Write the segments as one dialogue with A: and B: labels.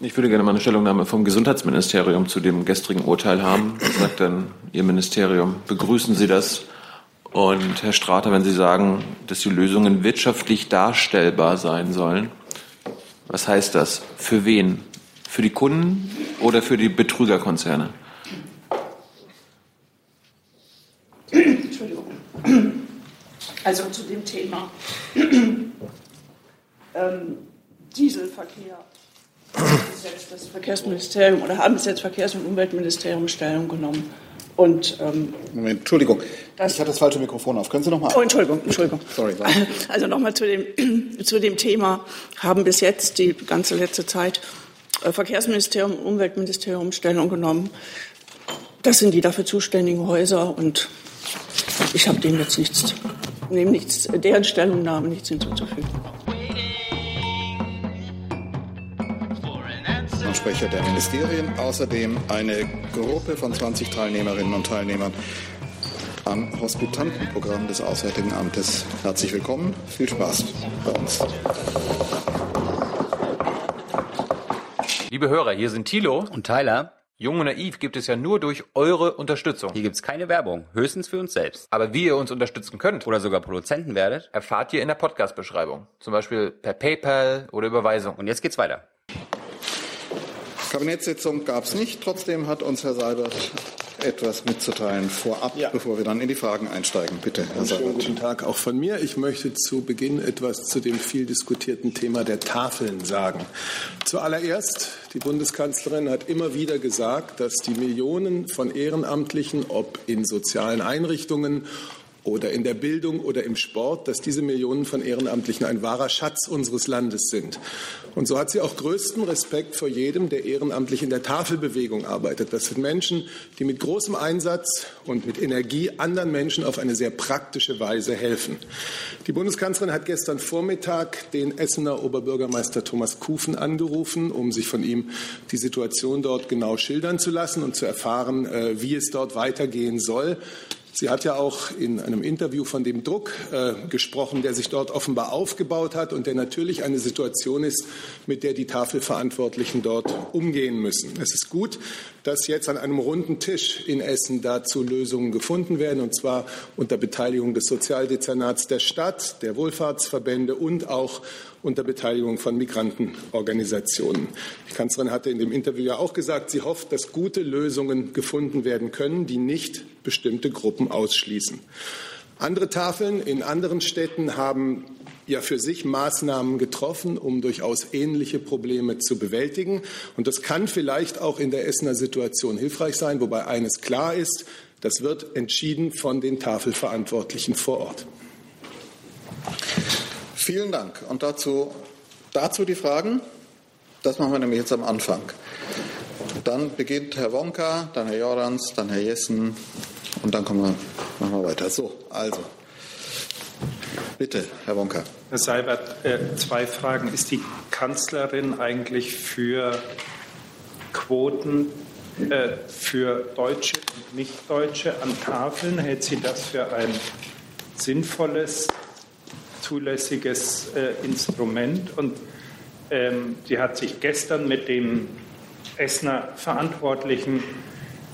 A: Ich würde gerne mal eine Stellungnahme vom Gesundheitsministerium zu dem gestrigen Urteil haben. Was sagt denn Ihr Ministerium? Begrüßen Sie das? Und Herr Strater, wenn Sie sagen, dass die Lösungen wirtschaftlich darstellbar sein sollen, was heißt das? Für wen? Für die Kunden oder für die Betrügerkonzerne?
B: Entschuldigung. Also zu dem Thema ähm, Dieselverkehr jetzt das Verkehrsministerium oder haben bis jetzt Verkehrs- und Umweltministerium Stellung genommen. Und, ähm,
C: Moment, Entschuldigung, ich hatte das falsche Mikrofon auf. Können Sie noch mal?
B: Oh, Entschuldigung, Entschuldigung.
C: Sorry.
B: Also nochmal zu dem, zu dem Thema haben bis jetzt die ganze letzte Zeit äh, Verkehrsministerium und Umweltministerium Stellung genommen. Das sind die dafür zuständigen Häuser und ich habe dem jetzt nichts, nehme nichts, deren Stellungnahme nichts hinzuzufügen.
C: Sprecher der Ministerien, außerdem eine Gruppe von 20 Teilnehmerinnen und Teilnehmern am Hospitantenprogramm des Auswärtigen Amtes. Herzlich willkommen, viel Spaß bei uns.
D: Liebe Hörer, hier sind Thilo
E: und Tyler.
D: Jung und naiv gibt es ja nur durch eure Unterstützung.
E: Hier gibt es keine Werbung, höchstens für uns selbst.
D: Aber wie ihr uns unterstützen könnt
E: oder sogar Produzenten werdet,
D: erfahrt ihr in der Podcast-Beschreibung. Zum Beispiel per PayPal oder Überweisung.
E: Und jetzt geht's weiter.
C: Kabinettssitzung gab es nicht. Trotzdem hat uns Herr Seibert etwas mitzuteilen vorab, ja. bevor wir dann in die Fragen einsteigen. Bitte,
F: Herr Seibert. Guten Tag auch von mir. Ich möchte zu Beginn etwas zu dem viel diskutierten Thema der Tafeln sagen. Zuallererst, die Bundeskanzlerin hat immer wieder gesagt, dass die Millionen von Ehrenamtlichen, ob in sozialen Einrichtungen oder in der Bildung oder im Sport, dass diese Millionen von Ehrenamtlichen ein wahrer Schatz unseres Landes sind. Und so hat sie auch größten Respekt vor jedem, der ehrenamtlich in der Tafelbewegung arbeitet. Das sind Menschen, die mit großem Einsatz und mit Energie anderen Menschen auf eine sehr praktische Weise helfen. Die Bundeskanzlerin hat gestern Vormittag den Essener Oberbürgermeister Thomas Kufen angerufen, um sich von ihm die Situation dort genau schildern zu lassen und zu erfahren, äh, wie es dort weitergehen soll. Sie hat ja auch in einem Interview von dem Druck äh, gesprochen, der sich dort offenbar aufgebaut hat und der natürlich eine Situation ist, mit der die Tafelverantwortlichen dort umgehen müssen. Es ist gut, dass jetzt an einem runden Tisch in Essen dazu Lösungen gefunden werden, und zwar unter Beteiligung des Sozialdezernats der Stadt, der Wohlfahrtsverbände und auch unter Beteiligung von Migrantenorganisationen. Die Kanzlerin hatte in dem Interview ja auch gesagt, sie hofft, dass gute Lösungen gefunden werden können, die nicht bestimmte Gruppen ausschließen. Andere Tafeln in anderen Städten haben ja für sich Maßnahmen getroffen, um durchaus ähnliche Probleme zu bewältigen. Und das kann vielleicht auch in der Essener Situation hilfreich sein, wobei eines klar ist, das wird entschieden von den Tafelverantwortlichen vor Ort.
C: Vielen Dank. Und dazu, dazu die Fragen? Das machen wir nämlich jetzt am Anfang. Dann beginnt Herr Wonka, dann Herr Jorans, dann Herr Jessen und dann kommen wir, machen wir weiter. So, also. Bitte, Herr Wonka.
G: Herr Seibert, äh, zwei Fragen. Ist die Kanzlerin eigentlich für Quoten äh, für Deutsche und Nichtdeutsche an Tafeln? Hält sie das für ein sinnvolles zulässiges äh, Instrument. Und ähm, sie hat sich gestern mit dem Essener Verantwortlichen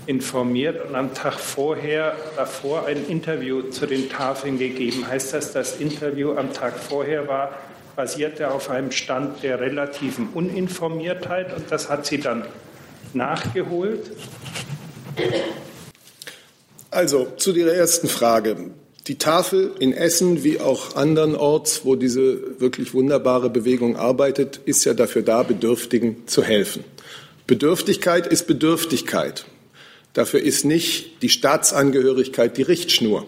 G: informiert und am Tag vorher, davor ein Interview zu den Tafeln gegeben. Heißt das, das Interview am Tag vorher war, basierte auf einem Stand der relativen Uninformiertheit und das hat sie dann nachgeholt?
F: Also zu Ihrer ersten Frage. Die Tafel in Essen wie auch andernorts, wo diese wirklich wunderbare Bewegung arbeitet, ist ja dafür da, Bedürftigen zu helfen. Bedürftigkeit ist Bedürftigkeit. Dafür ist nicht die Staatsangehörigkeit die Richtschnur.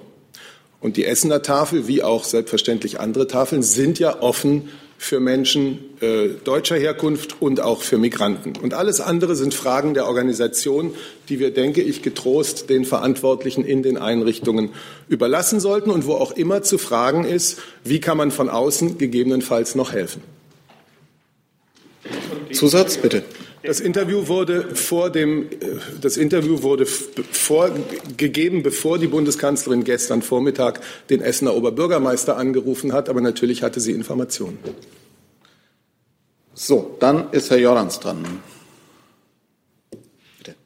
F: Und die Essener Tafel, wie auch selbstverständlich andere Tafeln, sind ja offen für Menschen äh, deutscher Herkunft und auch für Migranten. Und alles andere sind Fragen der Organisation, die wir, denke ich, getrost den Verantwortlichen in den Einrichtungen überlassen sollten und wo auch immer zu fragen ist, wie kann man von außen gegebenenfalls noch helfen.
C: Zusatz, bitte.
F: Das Interview wurde vor dem, äh, das Interview wurde vorgegeben, bevor die Bundeskanzlerin gestern Vormittag den Essener Oberbürgermeister angerufen hat. Aber natürlich hatte sie Informationen.
C: So, dann ist Herr Jorans dran.
H: Bitte.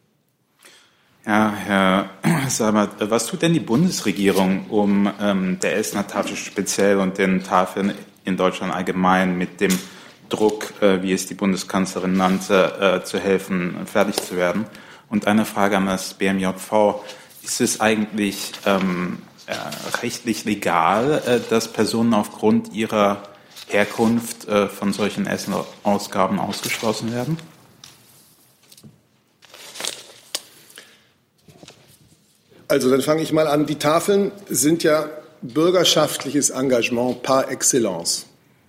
H: Ja, Herr Sabat, was tut denn die Bundesregierung, um ähm, der Essener Tafel speziell und den Tafeln in Deutschland allgemein mit dem Druck, äh, wie es die Bundeskanzlerin nannte, äh, zu helfen, fertig zu werden? Und eine Frage an das BMJV. Ist es eigentlich ähm, äh, rechtlich legal, dass Personen aufgrund ihrer Herkunft von solchen Essenausgaben ausgeschlossen werden?
F: Also dann fange ich mal an. Die Tafeln sind ja bürgerschaftliches Engagement par excellence.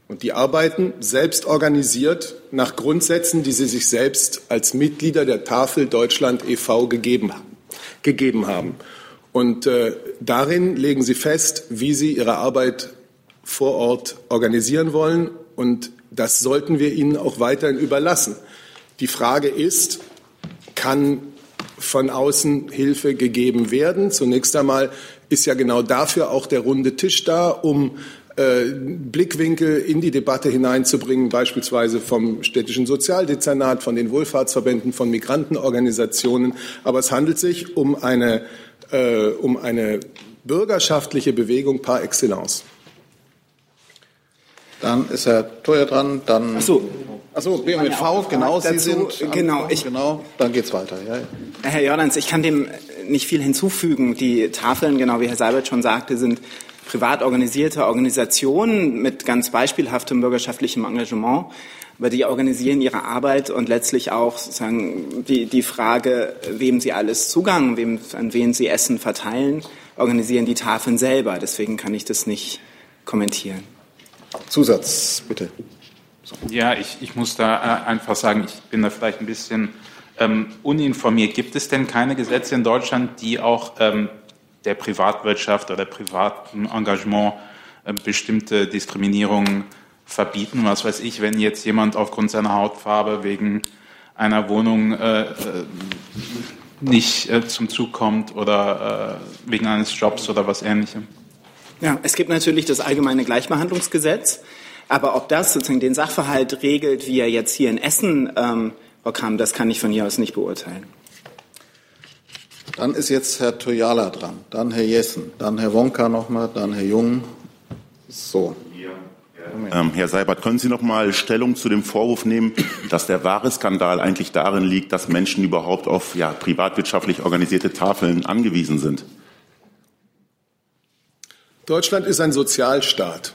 F: Und die arbeiten selbst organisiert nach Grundsätzen, die sie sich selbst als Mitglieder der Tafel Deutschland e.V. gegeben, gegeben haben. Und äh, darin legen sie fest, wie sie ihre Arbeit vor Ort organisieren wollen. Und das sollten wir ihnen auch weiterhin überlassen. Die Frage ist, kann von außen Hilfe gegeben werden? Zunächst einmal ist ja genau dafür auch der runde Tisch da, um äh, Blickwinkel in die Debatte hineinzubringen, beispielsweise vom städtischen Sozialdezernat, von den Wohlfahrtsverbänden, von Migrantenorganisationen. Aber es handelt sich um eine, äh, um eine bürgerschaftliche Bewegung par excellence.
C: Dann ist Herr Theuer dran, dann.
I: Ach so.
C: Achso, BMV, genau,
I: dazu,
C: Sie sind.
I: Genau, ich,
C: genau, dann geht's weiter. Ja, ja.
I: Herr Jordans, ich kann dem nicht viel hinzufügen. Die Tafeln, genau wie Herr Seibert schon sagte, sind privat organisierte Organisationen mit ganz beispielhaftem bürgerschaftlichem Engagement. Aber die organisieren ihre Arbeit und letztlich auch sozusagen die, die Frage, wem sie alles Zugang, wem, an wen sie Essen verteilen, organisieren die Tafeln selber. Deswegen kann ich das nicht kommentieren.
C: Zusatz, bitte.
H: So. Ja, ich, ich muss da äh, einfach sagen, ich bin da vielleicht ein bisschen ähm, uninformiert. Gibt es denn keine Gesetze in Deutschland, die auch ähm, der Privatwirtschaft oder privaten Engagement äh, bestimmte Diskriminierungen verbieten. Was weiß ich, wenn jetzt jemand aufgrund seiner Hautfarbe wegen einer Wohnung äh, äh nicht äh, zum Zug kommt oder äh, wegen eines Jobs oder was ähnlichem.
I: Ja, es gibt natürlich das allgemeine Gleichbehandlungsgesetz, aber ob das sozusagen den Sachverhalt regelt, wie er jetzt hier in Essen ähm, kam, das kann ich von hier aus nicht beurteilen.
C: Dann ist jetzt Herr Toyala dran, dann Herr Jessen, dann Herr Wonka nochmal, dann Herr Jung. So.
J: Ähm, Herr Seibert, können Sie noch mal Stellung zu dem Vorwurf nehmen, dass der wahre Skandal eigentlich darin liegt, dass Menschen überhaupt auf ja, privatwirtschaftlich organisierte Tafeln angewiesen sind?
F: Deutschland ist ein Sozialstaat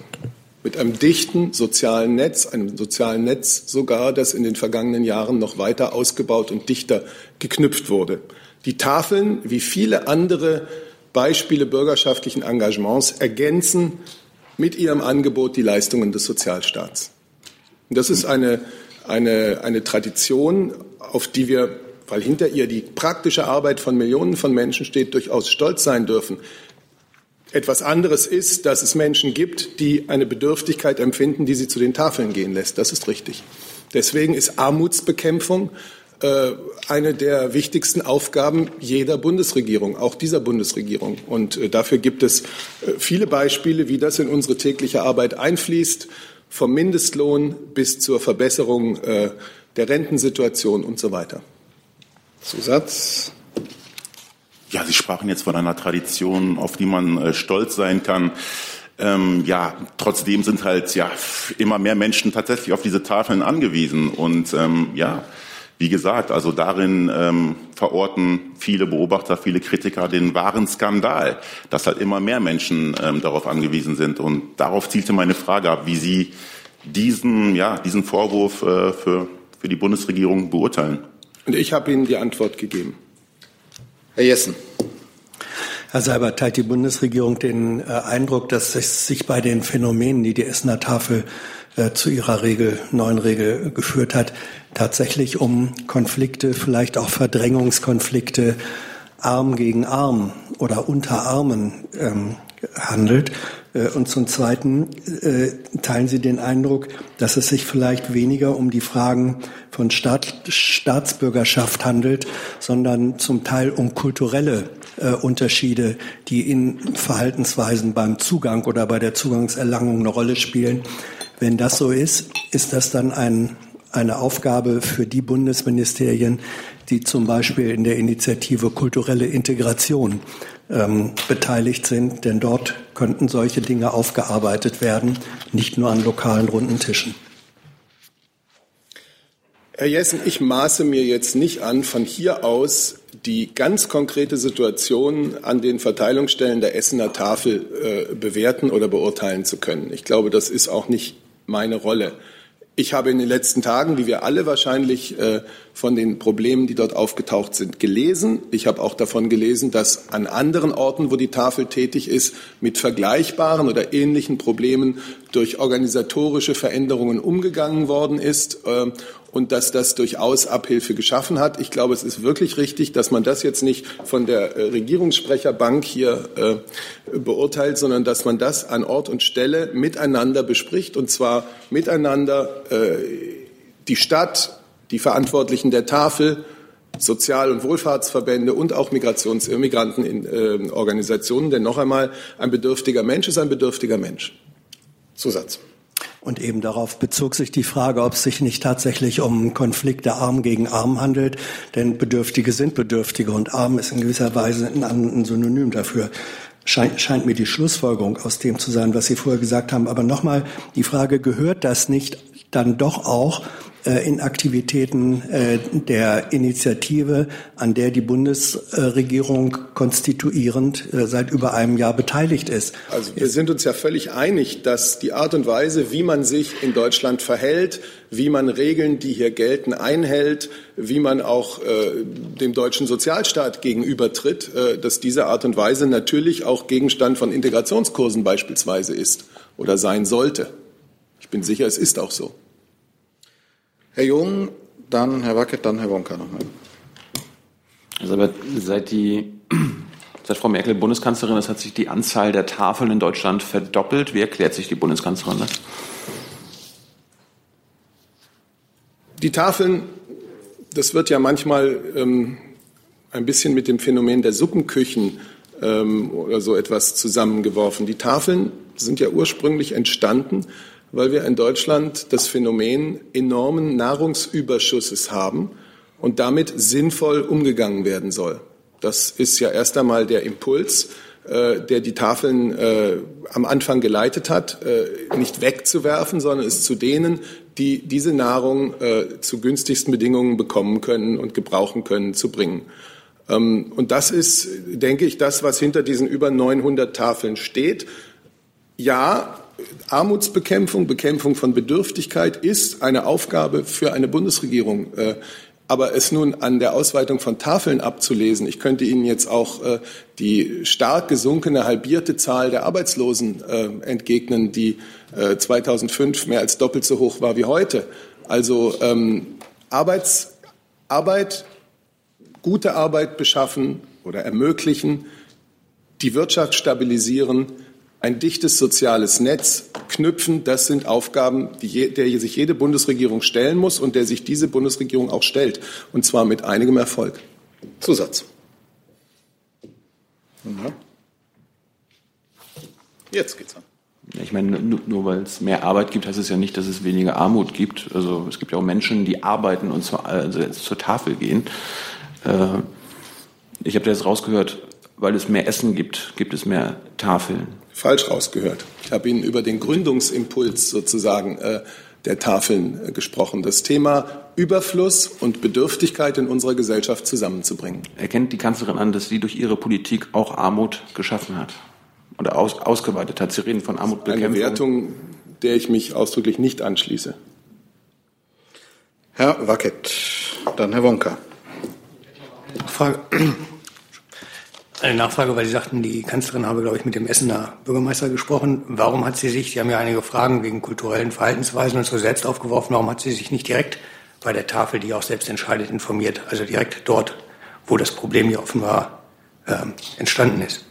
F: mit einem dichten sozialen Netz, einem sozialen Netz sogar, das in den vergangenen Jahren noch weiter ausgebaut und dichter geknüpft wurde. Die Tafeln, wie viele andere Beispiele bürgerschaftlichen Engagements, ergänzen mit ihrem Angebot die Leistungen des Sozialstaats. Und das ist eine, eine, eine Tradition, auf die wir, weil hinter ihr die praktische Arbeit von Millionen von Menschen steht, durchaus stolz sein dürfen. Etwas anderes ist, dass es Menschen gibt, die eine Bedürftigkeit empfinden, die sie zu den Tafeln gehen lässt. Das ist richtig. Deswegen ist Armutsbekämpfung eine der wichtigsten Aufgaben jeder Bundesregierung, auch dieser Bundesregierung. Und äh, dafür gibt es äh, viele Beispiele, wie das in unsere tägliche Arbeit einfließt, vom Mindestlohn bis zur Verbesserung der Rentensituation und so weiter.
C: Zusatz.
J: Ja, Sie sprachen jetzt von einer Tradition, auf die man stolz sein kann. Ähm, ja, trotzdem sind halt ja immer mehr Menschen tatsächlich auf diese Tafeln angewiesen und ähm, ja, wie gesagt, also darin ähm, verorten viele Beobachter, viele Kritiker den wahren Skandal, dass halt immer mehr Menschen ähm, darauf angewiesen sind. Und darauf zielte meine Frage ab, wie Sie diesen, ja, diesen Vorwurf äh, für, für die Bundesregierung beurteilen.
F: Und ich habe Ihnen die Antwort gegeben.
C: Herr Jessen.
K: Herr Seibert, teilt die Bundesregierung den äh, Eindruck, dass es sich bei den Phänomenen, die die Essener Tafel äh, zu ihrer Regel, neuen Regel geführt hat, tatsächlich um Konflikte, vielleicht auch Verdrängungskonflikte, Arm gegen Arm oder unter Armen ähm, handelt. Äh, und zum Zweiten äh, teilen Sie den Eindruck, dass es sich vielleicht weniger um die Fragen von Staat, Staatsbürgerschaft handelt, sondern zum Teil um kulturelle äh, Unterschiede, die in Verhaltensweisen beim Zugang oder bei der Zugangserlangung eine Rolle spielen. Wenn das so ist, ist das dann ein eine Aufgabe für die Bundesministerien, die zum Beispiel in der Initiative kulturelle Integration ähm, beteiligt sind, denn dort könnten solche Dinge aufgearbeitet werden, nicht nur an lokalen runden Tischen.
F: Herr Jessen, ich maße mir jetzt nicht an, von hier aus die ganz konkrete Situation an den Verteilungsstellen der Essener Tafel äh, bewerten oder beurteilen zu können. Ich glaube, das ist auch nicht meine Rolle. Ich habe in den letzten Tagen, wie wir alle wahrscheinlich, äh, von den Problemen, die dort aufgetaucht sind, gelesen. Ich habe auch davon gelesen, dass an anderen Orten, wo die Tafel tätig ist, mit vergleichbaren oder ähnlichen Problemen durch organisatorische Veränderungen umgegangen worden ist. Äh, und dass das durchaus Abhilfe geschaffen hat. Ich glaube, es ist wirklich richtig, dass man das jetzt nicht von der äh, Regierungssprecherbank hier äh, beurteilt, sondern dass man das an Ort und Stelle miteinander bespricht und zwar miteinander äh, die Stadt, die Verantwortlichen der Tafel, Sozial- und Wohlfahrtsverbände und auch Migrations äh, Migrantenorganisationen. Denn noch einmal, ein bedürftiger Mensch ist ein bedürftiger Mensch. Zusatz.
K: Und eben darauf bezog sich die Frage, ob es sich nicht tatsächlich um Konflikte Arm gegen Arm handelt. Denn Bedürftige sind Bedürftige und Arm ist in gewisser Weise ein, Synonym dafür. Scheint, scheint mir die Schlussfolgerung aus dem zu sein, was Sie vorher gesagt haben. Aber nochmal die Frage, gehört das nicht dann doch auch äh, in Aktivitäten äh, der Initiative, an der die Bundesregierung konstituierend äh, seit über einem Jahr beteiligt ist.
F: Also wir sind uns ja völlig einig, dass die Art und Weise, wie man sich in Deutschland verhält, wie man Regeln, die hier gelten, einhält, wie man auch äh, dem deutschen Sozialstaat gegenübertritt, äh, dass diese Art und Weise natürlich auch Gegenstand von Integrationskursen beispielsweise ist oder sein sollte. Ich bin sicher, es ist auch so.
C: Herr Jung, dann Herr Wackett, dann Herr Wonka nochmal.
A: Also aber seit die Seit Frau Merkel Bundeskanzlerin ist, hat sich die Anzahl der Tafeln in Deutschland verdoppelt. Wie erklärt sich die Bundeskanzlerin das?
F: Die Tafeln, das wird ja manchmal ähm, ein bisschen mit dem Phänomen der Suppenküchen ähm, oder so etwas zusammengeworfen. Die Tafeln sind ja ursprünglich entstanden weil wir in Deutschland das Phänomen enormen Nahrungsüberschusses haben und damit sinnvoll umgegangen werden soll. Das ist ja erst einmal der Impuls, äh, der die Tafeln äh, am Anfang geleitet hat, äh, nicht wegzuwerfen, sondern es zu denen, die diese Nahrung äh, zu günstigsten Bedingungen bekommen können und gebrauchen können, zu bringen. Ähm, und das ist, denke ich, das, was hinter diesen über 900 Tafeln steht. Ja, Armutsbekämpfung, Bekämpfung von Bedürftigkeit ist eine Aufgabe für eine Bundesregierung. Äh, aber es nun an der Ausweitung von Tafeln abzulesen, ich könnte Ihnen jetzt auch äh, die stark gesunkene halbierte Zahl der Arbeitslosen äh, entgegnen, die 2005 mehr als doppelt so hoch war wie heute. Also ähm, Arbeits, Arbeit, gute Arbeit beschaffen oder ermöglichen, die Wirtschaft stabilisieren, ein dichtes soziales Netz knüpfen, das sind Aufgaben, die, der sich jede Bundesregierung stellen muss und der sich diese Bundesregierung auch stellt, und zwar mit einigem Erfolg. Zusatz. Ja.
A: Jetzt geht's an. Ich meine, nur, nur weil es mehr Arbeit gibt, heißt es ja nicht, dass es weniger Armut gibt. Also es gibt ja auch Menschen, die arbeiten und zur, also zur Tafel gehen. Äh, ich habe jetzt rausgehört, weil es mehr Essen gibt, gibt es mehr Tafeln
F: falsch rausgehört. Ich habe Ihnen über den Gründungsimpuls sozusagen äh, der Tafeln äh, gesprochen. Das Thema Überfluss und Bedürftigkeit in unserer Gesellschaft zusammenzubringen.
A: Erkennt die Kanzlerin an, dass sie durch ihre Politik auch Armut geschaffen hat oder aus, ausgeweitet hat? Sie reden von Armutbekämpfung.
F: Eine Wertung, der ich mich ausdrücklich nicht anschließe.
C: Herr Wackett, dann Herr Wonka.
K: Frage, eine Nachfrage, weil Sie sagten, die Kanzlerin habe, glaube ich, mit dem Essener Bürgermeister gesprochen. Warum hat sie sich, Sie haben ja einige Fragen wegen kulturellen Verhaltensweisen und so selbst aufgeworfen, warum hat sie sich nicht direkt bei der Tafel, die auch selbst entscheidet, informiert? Also direkt dort, wo das Problem hier offenbar ähm, entstanden ist.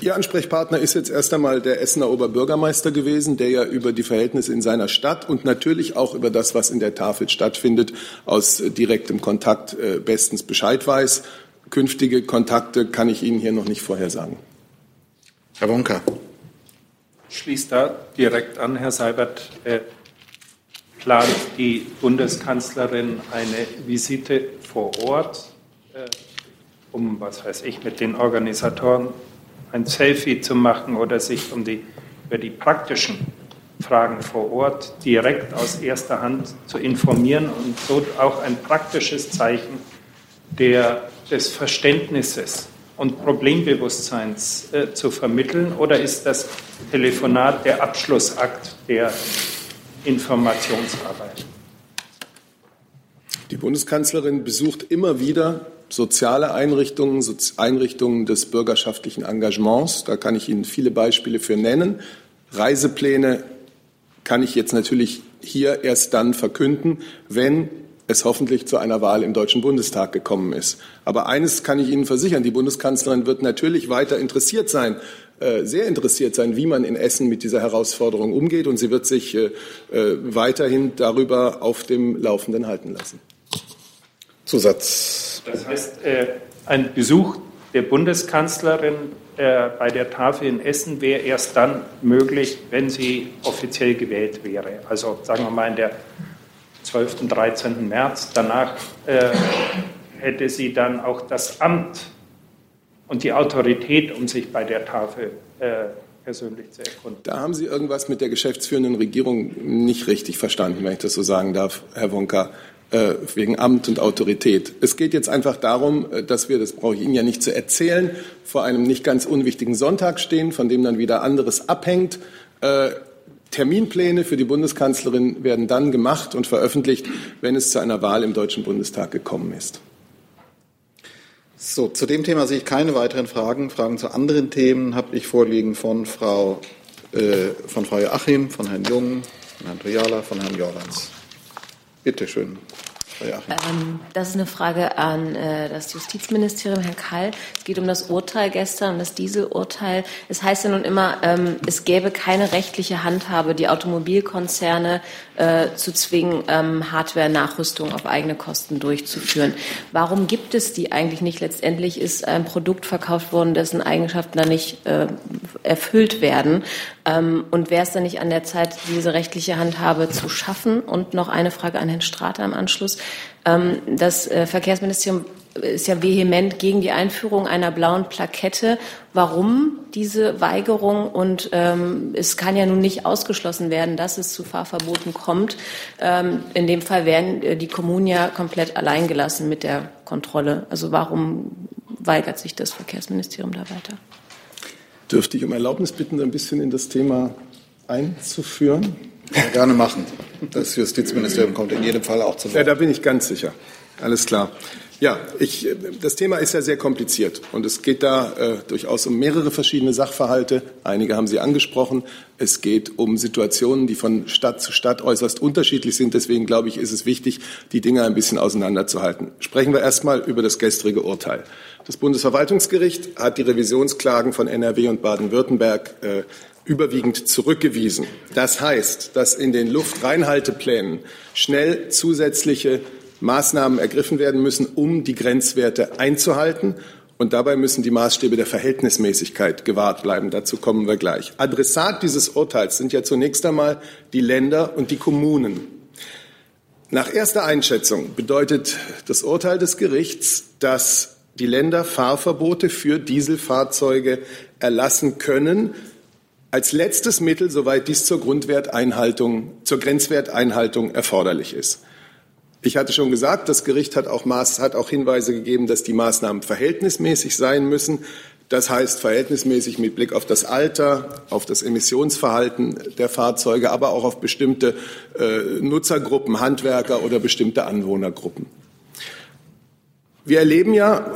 F: Ihr Ansprechpartner ist jetzt erst einmal der Essener Oberbürgermeister gewesen, der ja über die Verhältnisse in seiner Stadt und natürlich auch über das, was in der Tafel stattfindet, aus direktem Kontakt äh, bestens Bescheid weiß. Künftige Kontakte kann ich Ihnen hier noch nicht vorhersagen.
C: Herr Wonka.
G: Schließt da direkt an, Herr Seibert. Äh, plant die Bundeskanzlerin eine Visite vor Ort, äh, um, was weiß ich, mit den Organisatoren ein Selfie zu machen oder sich um die, über die praktischen Fragen vor Ort direkt aus erster Hand zu informieren und so auch ein praktisches Zeichen der, des Verständnisses und Problembewusstseins äh, zu vermitteln? Oder ist das Telefonat der Abschlussakt der Informationsarbeit?
F: Die Bundeskanzlerin besucht immer wieder soziale Einrichtungen, Einrichtungen des bürgerschaftlichen Engagements. Da kann ich Ihnen viele Beispiele für nennen. Reisepläne kann ich jetzt natürlich hier erst dann verkünden, wenn es hoffentlich zu einer Wahl im Deutschen Bundestag gekommen ist. Aber eines kann ich Ihnen versichern, die Bundeskanzlerin wird natürlich weiter interessiert sein, äh, sehr interessiert sein, wie man in Essen mit dieser Herausforderung umgeht. Und sie wird sich äh, äh, weiterhin darüber auf dem Laufenden halten lassen.
C: Zusatz.
G: Das heißt, ein Besuch der Bundeskanzlerin bei der Tafel in Essen wäre erst dann möglich, wenn sie offiziell gewählt wäre. Also sagen wir mal in der 12. und 13. März. Danach äh, hätte sie dann auch das Amt und die Autorität, um sich bei der Tafel äh, persönlich zu erkunden.
F: Da haben Sie irgendwas mit der geschäftsführenden Regierung nicht richtig verstanden, wenn ich das so sagen darf, Herr Wonka, äh, wegen Amt und Autorität. Es geht jetzt einfach darum, äh, dass wir, das brauche ich Ihnen ja nicht zu erzählen, vor einem nicht ganz unwichtigen Sonntag stehen, von dem dann wieder anderes abhängt. Terminpläne für die Bundeskanzlerin werden dann gemacht und veröffentlicht, wenn es zu einer Wahl im Deutschen Bundestag gekommen ist.
C: So, zu dem Thema sehe ich keine weiteren Fragen. Fragen zu anderen Themen habe ich vorliegen von Frau, äh, von Frau Joachim, von Herrn Jung, von Herrn Triala, von Herrn Jorans. Bitte schön.
L: Ähm, das ist eine Frage an äh, das Justizministerium, Herr Kall. Es geht um das Urteil gestern, das Dieselurteil. Es heißt ja nun immer, ähm, es gäbe keine rechtliche Handhabe, die Automobilkonzerne äh, zu zwingen, ähm, Hardware-Nachrüstung auf eigene Kosten durchzuführen. Warum gibt es die eigentlich nicht? Letztendlich ist ein Produkt verkauft worden, dessen Eigenschaften dann nicht äh, erfüllt werden. Ähm, und wäre es dann nicht an der Zeit, diese rechtliche Handhabe zu schaffen? Und noch eine Frage an Herrn Strater im Anschluss. Ähm, das äh, Verkehrsministerium ist ja vehement gegen die Einführung einer blauen Plakette. Warum diese Weigerung? Und ähm, es kann ja nun nicht ausgeschlossen werden, dass es zu Fahrverboten kommt. Ähm, in dem Fall werden äh, die Kommunen ja komplett alleingelassen mit der Kontrolle. Also warum weigert sich das Verkehrsministerium da weiter?
F: Dürfte ich um Erlaubnis bitten, ein bisschen in das Thema einzuführen?
C: Ja, gerne machen. Das Justizministerium kommt in jedem Fall auch zu Wort.
F: Ja, da bin ich ganz sicher. Alles klar. Ja, ich, das Thema ist ja sehr kompliziert und es geht da äh, durchaus um mehrere verschiedene Sachverhalte. Einige haben Sie angesprochen. Es geht um Situationen, die von Stadt zu Stadt äußerst unterschiedlich sind. Deswegen glaube ich, ist es wichtig, die Dinge ein bisschen auseinanderzuhalten. Sprechen wir erstmal über das gestrige Urteil. Das Bundesverwaltungsgericht hat die Revisionsklagen von NRW und Baden-Württemberg äh, überwiegend zurückgewiesen. Das heißt, dass in den Luftreinhalteplänen schnell zusätzliche Maßnahmen ergriffen werden müssen, um die Grenzwerte einzuhalten. Und dabei müssen die Maßstäbe der Verhältnismäßigkeit gewahrt bleiben. Dazu kommen wir gleich. Adressat dieses Urteils sind ja zunächst einmal die Länder und die Kommunen. Nach erster Einschätzung bedeutet das Urteil des Gerichts, dass die Länder Fahrverbote für Dieselfahrzeuge erlassen können, als letztes Mittel, soweit dies zur Grundwerteinhaltung, zur Grenzwerteinhaltung erforderlich ist. Ich hatte schon gesagt, das Gericht hat auch, Maß, hat auch Hinweise gegeben, dass die Maßnahmen verhältnismäßig sein müssen. Das heißt verhältnismäßig mit Blick auf das Alter, auf das Emissionsverhalten der Fahrzeuge, aber auch auf bestimmte äh, Nutzergruppen, Handwerker oder bestimmte Anwohnergruppen. Wir erleben ja,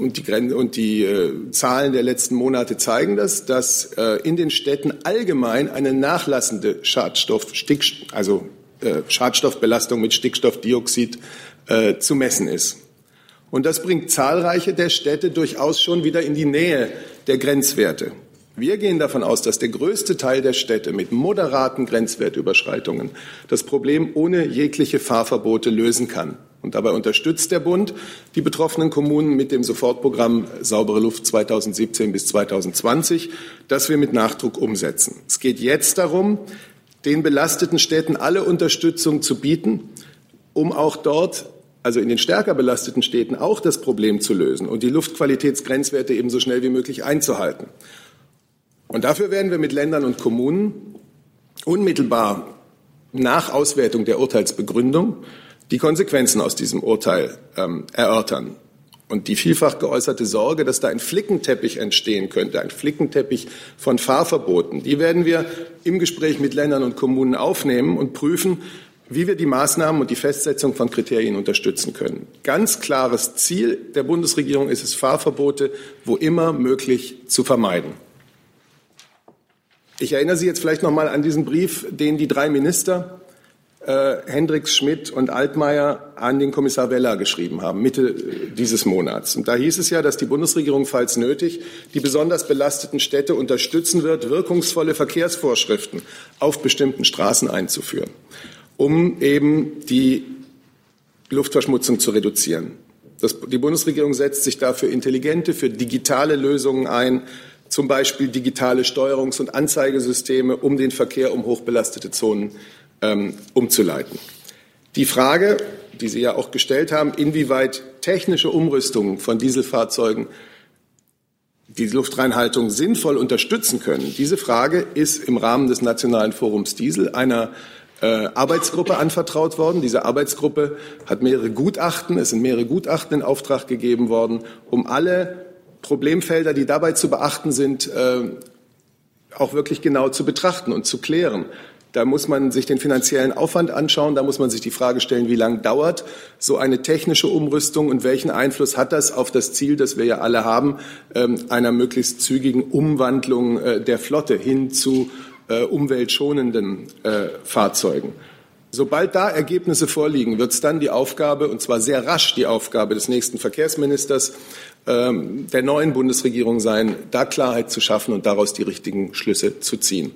F: und die, und die äh, Zahlen der letzten Monate zeigen das, dass äh, in den Städten allgemein eine nachlassende Schadstoff, Stick, also äh, Schadstoffbelastung mit Stickstoffdioxid äh, zu messen ist. Und das bringt zahlreiche der Städte durchaus schon wieder in die Nähe der Grenzwerte. Wir gehen davon aus, dass der größte Teil der Städte mit moderaten Grenzwertüberschreitungen das Problem ohne jegliche Fahrverbote lösen kann. Und dabei unterstützt der Bund die betroffenen Kommunen mit dem Sofortprogramm Saubere Luft 2017 bis 2020, das wir mit Nachdruck umsetzen. Es geht jetzt darum, den belasteten Städten alle Unterstützung zu bieten, um auch dort, also in den stärker belasteten Städten, auch das Problem zu lösen und die Luftqualitätsgrenzwerte eben so schnell wie möglich einzuhalten. Und dafür werden wir mit Ländern und Kommunen unmittelbar nach Auswertung der Urteilsbegründung die Konsequenzen aus diesem Urteil ähm, erörtern. Und die vielfach geäußerte Sorge, dass da ein Flickenteppich entstehen könnte, ein Flickenteppich von Fahrverboten, die werden wir im Gespräch mit Ländern und Kommunen aufnehmen und prüfen, wie wir die Maßnahmen und die Festsetzung von Kriterien unterstützen können. Ganz klares Ziel der Bundesregierung ist es, Fahrverbote wo immer möglich zu vermeiden. Ich erinnere Sie jetzt vielleicht noch mal an diesen Brief, den die drei Minister äh, Hendricks, Schmidt und Altmaier an den Kommissar Weller geschrieben haben, Mitte äh, dieses Monats. Und da hieß es ja, dass die Bundesregierung, falls nötig, die besonders belasteten Städte unterstützen wird, wirkungsvolle Verkehrsvorschriften auf bestimmten Straßen einzuführen, um eben die Luftverschmutzung zu reduzieren. Das, die Bundesregierung setzt sich dafür intelligente, für digitale Lösungen ein, zum Beispiel digitale Steuerungs- und Anzeigesysteme, um den Verkehr um hochbelastete Zonen ähm, umzuleiten. Die Frage, die Sie ja auch gestellt haben, inwieweit technische Umrüstungen von Dieselfahrzeugen die Luftreinhaltung sinnvoll unterstützen können, diese Frage ist im Rahmen des Nationalen Forums Diesel einer äh, Arbeitsgruppe anvertraut worden. Diese Arbeitsgruppe hat mehrere Gutachten, es sind mehrere Gutachten in Auftrag gegeben worden, um alle Problemfelder, die dabei zu beachten sind, äh, auch wirklich genau zu betrachten und zu klären. Da muss man sich den finanziellen Aufwand anschauen, da muss man sich die Frage stellen, wie lange dauert so eine technische Umrüstung und welchen Einfluss hat das auf das Ziel, das wir ja alle haben, ähm, einer möglichst zügigen Umwandlung äh, der Flotte hin zu umweltschonenden Fahrzeugen. Sobald da Ergebnisse vorliegen, wird es dann die Aufgabe, und zwar sehr rasch die Aufgabe des nächsten Verkehrsministers, der neuen Bundesregierung sein, da Klarheit zu schaffen und daraus die richtigen Schlüsse zu ziehen.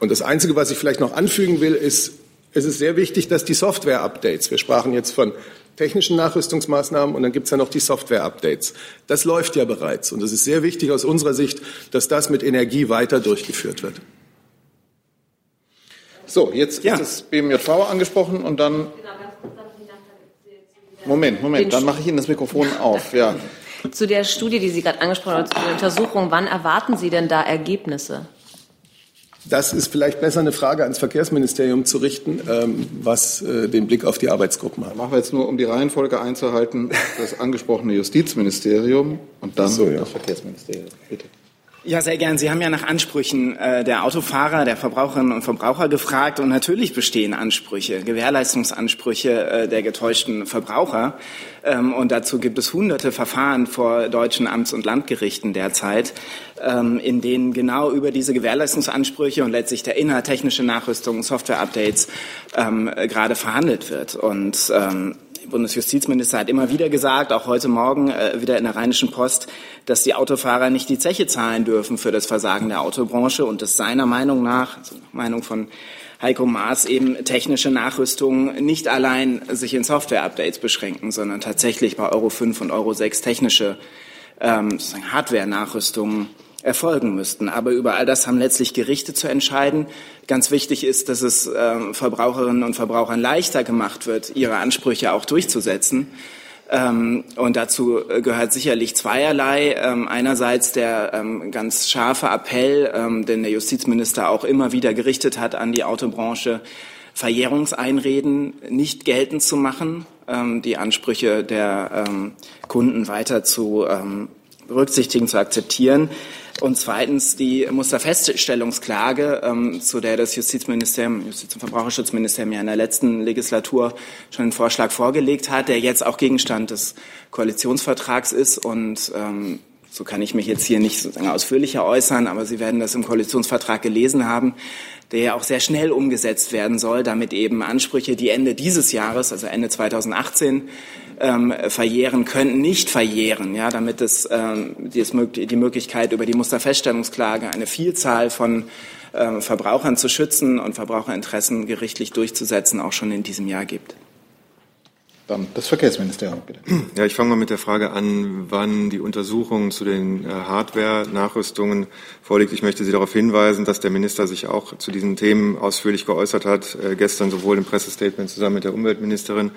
F: Und das Einzige, was ich vielleicht noch anfügen will, ist, es ist sehr wichtig, dass die Software-Updates, wir sprachen jetzt von technischen Nachrüstungsmaßnahmen und dann gibt es ja noch die Software-Updates. Das läuft ja bereits und es ist sehr wichtig aus unserer Sicht, dass das mit Energie weiter durchgeführt wird.
C: So, jetzt ja. ist das BMJV angesprochen und dann. Moment, Moment, dann mache ich Ihnen das Mikrofon auf. Ja.
L: Zu der Studie, die Sie gerade angesprochen haben, zu der Untersuchung, wann erwarten Sie denn da Ergebnisse?
F: Das ist vielleicht besser eine Frage ans Verkehrsministerium zu richten, ähm, was äh, den Blick auf die Arbeitsgruppen hat.
C: Machen wir jetzt nur, um die Reihenfolge einzuhalten, das angesprochene Justizministerium und dann so, ja. das Verkehrsministerium. Bitte.
I: Ja, sehr gern. Sie haben ja nach Ansprüchen äh, der Autofahrer, der Verbraucherinnen und Verbraucher gefragt und natürlich bestehen Ansprüche, Gewährleistungsansprüche äh, der getäuschten Verbraucher. Ähm, und dazu gibt es hunderte Verfahren vor deutschen Amts- und Landgerichten derzeit, ähm, in denen genau über diese Gewährleistungsansprüche und letztlich der Inhalt, technische Nachrüstung, Software-Updates ähm, gerade verhandelt wird. Und ähm, Bundesjustizminister hat immer wieder gesagt, auch heute Morgen äh, wieder in der Rheinischen Post, dass die Autofahrer nicht die Zeche zahlen dürfen für das Versagen der Autobranche und dass seiner Meinung nach, also Meinung von Heiko Maas eben technische Nachrüstungen nicht allein sich in Software-Updates beschränken, sondern tatsächlich bei Euro 5 und Euro 6 technische ähm, Hardware-Nachrüstungen erfolgen müssten. Aber über all das haben letztlich Gerichte zu entscheiden. Ganz wichtig ist, dass es äh, Verbraucherinnen und Verbrauchern leichter gemacht wird, ihre Ansprüche auch durchzusetzen. Ähm, und dazu gehört sicherlich zweierlei. Ähm, einerseits der ähm, ganz scharfe Appell, ähm, den der Justizminister auch immer wieder gerichtet hat an die Autobranche, Verjährungseinreden nicht geltend zu machen, ähm, die Ansprüche der ähm, Kunden weiter zu berücksichtigen, zu akzeptieren. Und zweitens die Musterfeststellungsklage, ähm, zu der das Justizministerium, Justiz- und Verbraucherschutzministerium ja in der letzten Legislatur schon einen Vorschlag vorgelegt hat, der jetzt auch Gegenstand des Koalitionsvertrags ist. Und ähm, so kann ich mich jetzt hier nicht sozusagen ausführlicher äußern, aber Sie werden das im Koalitionsvertrag gelesen haben, der ja auch sehr schnell umgesetzt werden soll, damit eben Ansprüche, die Ende dieses Jahres, also Ende 2018, ähm, verjähren könnten, nicht verjähren, ja, damit es ähm, die, die Möglichkeit über die Musterfeststellungsklage eine Vielzahl von ähm, Verbrauchern zu schützen und Verbraucherinteressen gerichtlich durchzusetzen auch schon in diesem Jahr gibt.
C: Dann das Verkehrsministerium, bitte.
M: Ja, ich fange mal mit der Frage an, wann die Untersuchung zu den äh, Hardware-Nachrüstungen vorliegt. Ich möchte Sie darauf hinweisen, dass der Minister sich auch zu diesen Themen ausführlich geäußert hat, äh, gestern sowohl im Pressestatement zusammen mit der Umweltministerin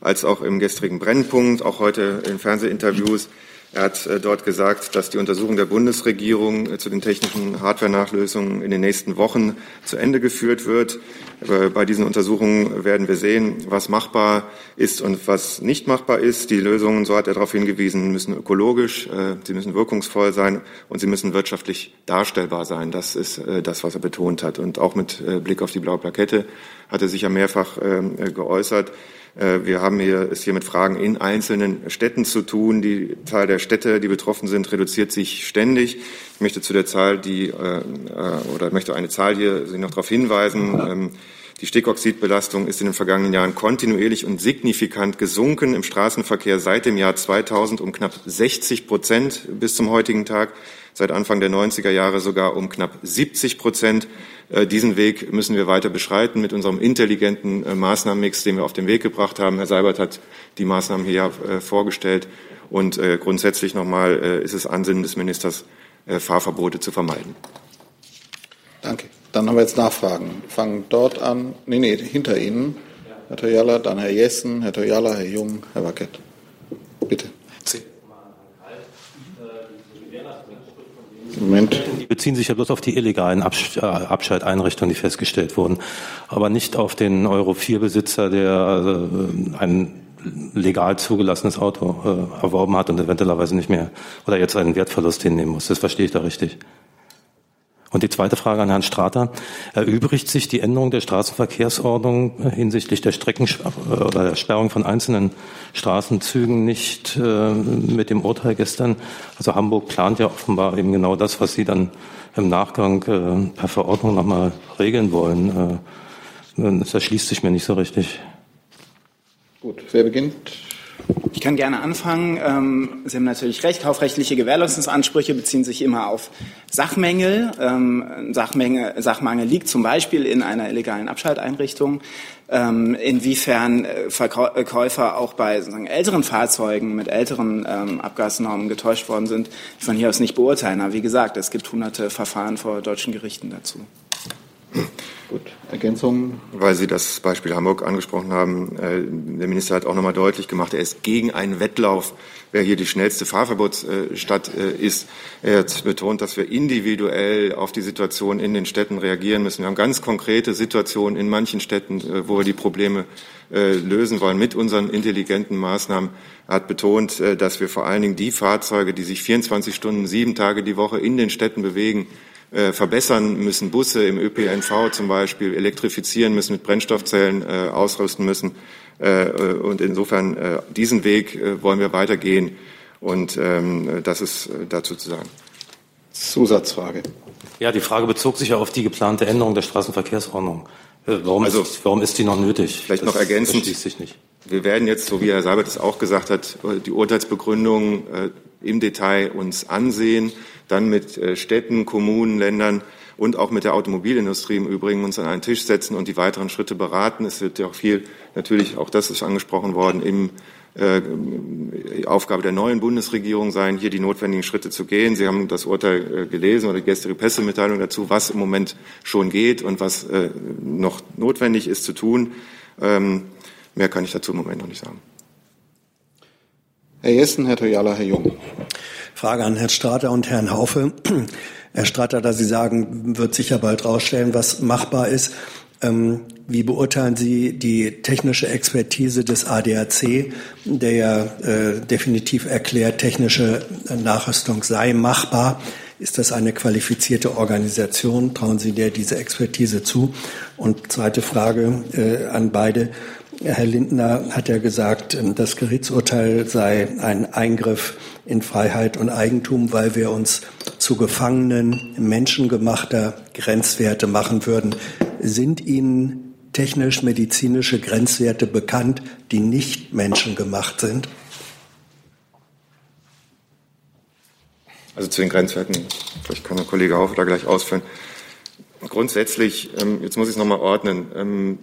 M: als auch im gestrigen Brennpunkt, auch heute in Fernsehinterviews. Er hat äh, dort gesagt, dass die Untersuchung der Bundesregierung äh, zu den technischen Hardware-Nachlösungen in den nächsten Wochen zu Ende geführt wird. Äh, bei diesen Untersuchungen werden wir sehen, was machbar ist und was nicht machbar ist. Die Lösungen, so hat er darauf hingewiesen, müssen ökologisch, sie müssen wirkungsvoll sein und sie müssen wirtschaftlich darstellbar sein. Das ist das, was er betont hat. Und auch mit Blick auf die blaue Plakette hat er sich ja mehrfach ähm, geäußert. Äh, wir haben hier, es hier mit Fragen in einzelnen Städten zu tun. Die Zahl der Städte, die betroffen sind, reduziert sich ständig. Ich möchte zu der Zahl, die, äh, äh, oder möchte eine Zahl hier Sie noch darauf hinweisen. Die Stickoxidbelastung ist in den vergangenen Jahren kontinuierlich und signifikant gesunken im Straßenverkehr seit dem Jahr 2000 um knapp 60 Prozent bis zum heutigen Tag, seit Anfang der 90er Jahre sogar um knapp 70 Prozent. Äh, diesen Weg müssen wir weiter beschreiten mit unserem intelligenten äh, Maßnahmenmix, den wir auf den Weg gebracht haben. Herr Seibert hat die Maßnahmen hier äh, vorgestellt. Und grundsätzlich nochmal ist es Ansinnen des Ministers, Fahrverbote zu vermeiden.
C: Danke. Dann haben wir jetzt Nachfragen. Wir fangen dort an. Nee, nee, hinter Ihnen. Herr Toyala, dann Herr Jessen, Herr Toyala, Herr Jung, Herr Wackett. Bitte.
N: Moment. Die beziehen sich ja bloß auf die illegalen äh, Abschalteinrichtungen, die festgestellt wurden, aber nicht auf den Euro-4-Besitzer, der äh, ein legal zugelassenes Auto äh, erworben hat und eventuellerweise nicht mehr oder jetzt einen Wertverlust hinnehmen muss. Das verstehe ich da richtig. Und die zweite Frage an Herrn Strater. Erübrigt sich die Änderung der Straßenverkehrsordnung hinsichtlich der Strecken oder der Sperrung von einzelnen Straßenzügen nicht äh, mit dem Urteil gestern? Also Hamburg plant ja offenbar eben genau das, was Sie dann im Nachgang äh, per Verordnung nochmal regeln wollen. Äh, das erschließt sich mir nicht so richtig.
C: Gut, wer beginnt?
I: Ich kann gerne anfangen. Ähm, Sie haben natürlich recht, kaufrechtliche Gewährleistungsansprüche beziehen sich immer auf Sachmängel. Ähm, Sachmenge, Sachmangel liegt zum Beispiel in einer illegalen Abschalteinrichtung. Ähm, inwiefern äh, Verkäufer auch bei älteren Fahrzeugen mit älteren Abgasnormen getäuscht worden sind, von hier aus nicht beurteilen. Aber wie gesagt, es gibt hunderte Verfahren vor deutschen Gerichten dazu.
C: Gut, Ergänzung?
M: Weil Sie das Beispiel Hamburg angesprochen haben, äh, der Minister hat auch nochmal deutlich gemacht, er ist gegen einen Wettlauf, wer hier die schnellste Fahrverbotsstadt äh, ist. Er hat betont, dass wir individuell auf die Situation in den Städten reagieren müssen. Wir haben ganz konkrete Situationen in manchen Städten, äh, wo wir die Probleme lösen wollen mit unseren intelligenten Maßnahmen. Er hat betont, dass wir vor allen Dingen die Fahrzeuge, die sich 24 Stunden, sieben Tage die Woche in den Städten bewegen, äh, verbessern müssen, Busse im ÖPNV zum Beispiel elektrifizieren müssen, mit Brennstoffzellen äh, ausrüsten müssen. Äh, und insofern äh, diesen Weg äh, wollen wir weitergehen. Und ähm, das ist äh, dazu zu sagen.
C: Zusatzfrage.
N: Ja, die Frage bezog sich ja auf die geplante Änderung der Straßenverkehrsordnung. Warum, also, ist, warum ist die noch nötig?
M: Vielleicht das noch ergänzend. Sich nicht. Wir werden jetzt, so wie Herr Seibert es auch gesagt hat, die Urteilsbegründung im Detail uns ansehen dann mit äh, Städten, Kommunen, Ländern und auch mit der Automobilindustrie im Übrigen uns an einen Tisch setzen und die weiteren Schritte beraten. Es wird ja auch viel, natürlich, auch das ist angesprochen worden, im äh, Aufgabe der neuen Bundesregierung sein, hier die notwendigen Schritte zu gehen. Sie haben das Urteil äh, gelesen oder die gestrige Pressemitteilung dazu, was im Moment schon geht und was äh, noch notwendig ist zu tun. Ähm, mehr kann ich dazu im Moment noch nicht sagen.
C: Herr Jessen, Herr Toyala, Herr Jung.
K: Frage an Herrn Strater und Herrn Haufe. Herr Strater, da Sie sagen, wird sich ja bald rausstellen, was machbar ist. Ähm, wie beurteilen Sie die technische Expertise des ADAC, der ja äh, definitiv erklärt, technische Nachrüstung sei machbar? Ist das eine qualifizierte Organisation? Trauen Sie der diese Expertise zu? Und zweite Frage äh, an beide. Herr Lindner hat ja gesagt, das Gerichtsurteil sei ein Eingriff in Freiheit und Eigentum, weil wir uns zu Gefangenen menschengemachter Grenzwerte machen würden. Sind Ihnen technisch-medizinische Grenzwerte bekannt, die nicht menschengemacht sind?
M: Also zu den Grenzwerten, vielleicht kann der Kollege Haufe da gleich ausführen. Grundsätzlich, ähm, jetzt muss ich es nochmal ordnen, ähm,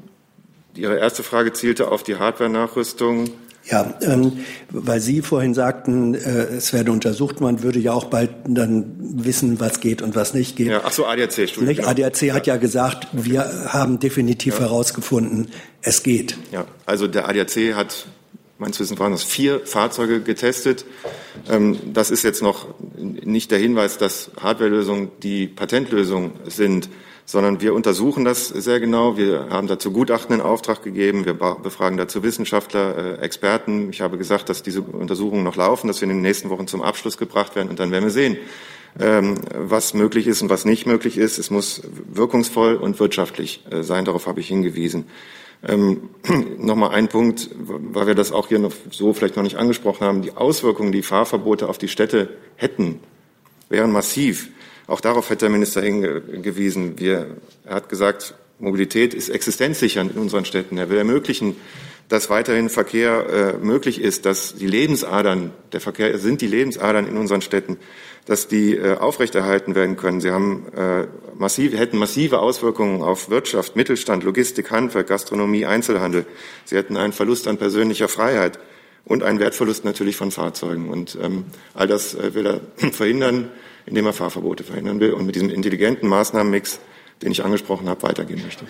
M: Ihre erste Frage zielte auf die Hardware-Nachrüstung
K: Ja, ähm, weil Sie vorhin sagten, äh, es werde untersucht, man würde ja auch bald dann wissen, was geht und was nicht geht.
M: Ja, ach so, ADAC-Studie.
K: Nicht? ADAC hat ja gesagt, wir haben definitiv ja. herausgefunden, es geht.
M: Ja, also der ADAC hat meines Wissens waren das vier Fahrzeuge getestet. Ähm, das ist jetzt noch nicht der Hinweis, dass Hardwarelösungen die Patentlösung sind sondern wir untersuchen das sehr genau. Wir haben dazu Gutachten in Auftrag gegeben. Wir befragen dazu Wissenschaftler, äh, Experten. Ich habe gesagt, dass diese Untersuchungen noch laufen, dass wir in den nächsten Wochen zum Abschluss gebracht werden und dann werden wir sehen, ähm, was möglich ist und was nicht möglich ist. Es muss wirkungsvoll und wirtschaftlich äh, sein. Darauf habe ich hingewiesen. Ähm, Nochmal ein Punkt, weil wir das auch hier noch so vielleicht noch nicht angesprochen haben. Die Auswirkungen, die Fahrverbote auf die Städte hätten, wären massiv. Auch darauf hat der Minister hingewiesen. Wir, er hat gesagt, Mobilität ist existenzsichernd in unseren Städten. Er will ermöglichen, dass weiterhin Verkehr äh, möglich ist, dass die Lebensadern, der Verkehr sind die Lebensadern in unseren Städten, dass die äh, aufrechterhalten werden können. Sie haben, äh, massiv, hätten massive Auswirkungen auf Wirtschaft, Mittelstand, Logistik, Handwerk, Gastronomie, Einzelhandel. Sie hätten einen Verlust an persönlicher Freiheit und einen Wertverlust natürlich von Fahrzeugen. Und ähm, all das äh, will er verhindern indem er Fahrverbote verhindern will und mit diesem intelligenten Maßnahmenmix, den ich angesprochen habe, weitergehen möchte.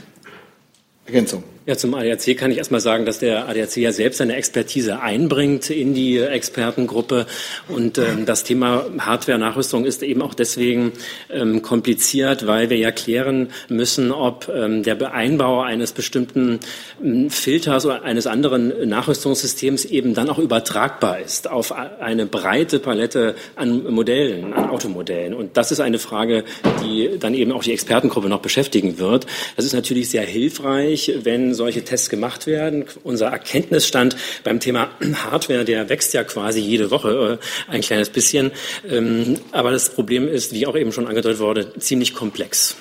O: Ergänzung. Ja, zum ADAC kann ich erstmal sagen, dass der ADAC ja selbst seine Expertise einbringt in die Expertengruppe. Und ähm, das Thema Hardware-Nachrüstung ist eben auch deswegen ähm, kompliziert, weil wir ja klären müssen, ob ähm, der Einbau eines bestimmten ähm, Filters oder eines anderen Nachrüstungssystems eben dann auch übertragbar ist auf eine breite Palette an Modellen, an Automodellen. Und das ist eine Frage, die dann eben auch die Expertengruppe noch beschäftigen wird. Das ist natürlich sehr hilfreich, wenn solche Tests gemacht werden. Unser Erkenntnisstand beim Thema Hardware, der wächst ja quasi jede Woche äh, ein kleines bisschen. Ähm, aber das Problem ist, wie auch eben schon angedeutet wurde, ziemlich komplex.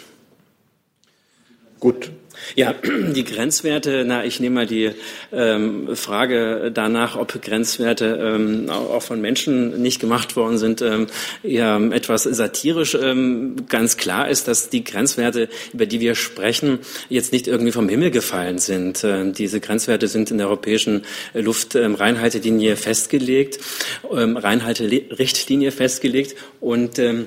M: Gut,
O: ja, die Grenzwerte, na, ich nehme mal die ähm, Frage danach, ob Grenzwerte ähm, auch von Menschen nicht gemacht worden sind, ähm, eher etwas satirisch. Ähm, ganz klar ist, dass die Grenzwerte, über die wir sprechen, jetzt nicht irgendwie vom Himmel gefallen sind. Ähm, diese Grenzwerte sind in der europäischen Luftreinhaltelinie festgelegt, ähm, Reinhalterichtlinie festgelegt und ähm,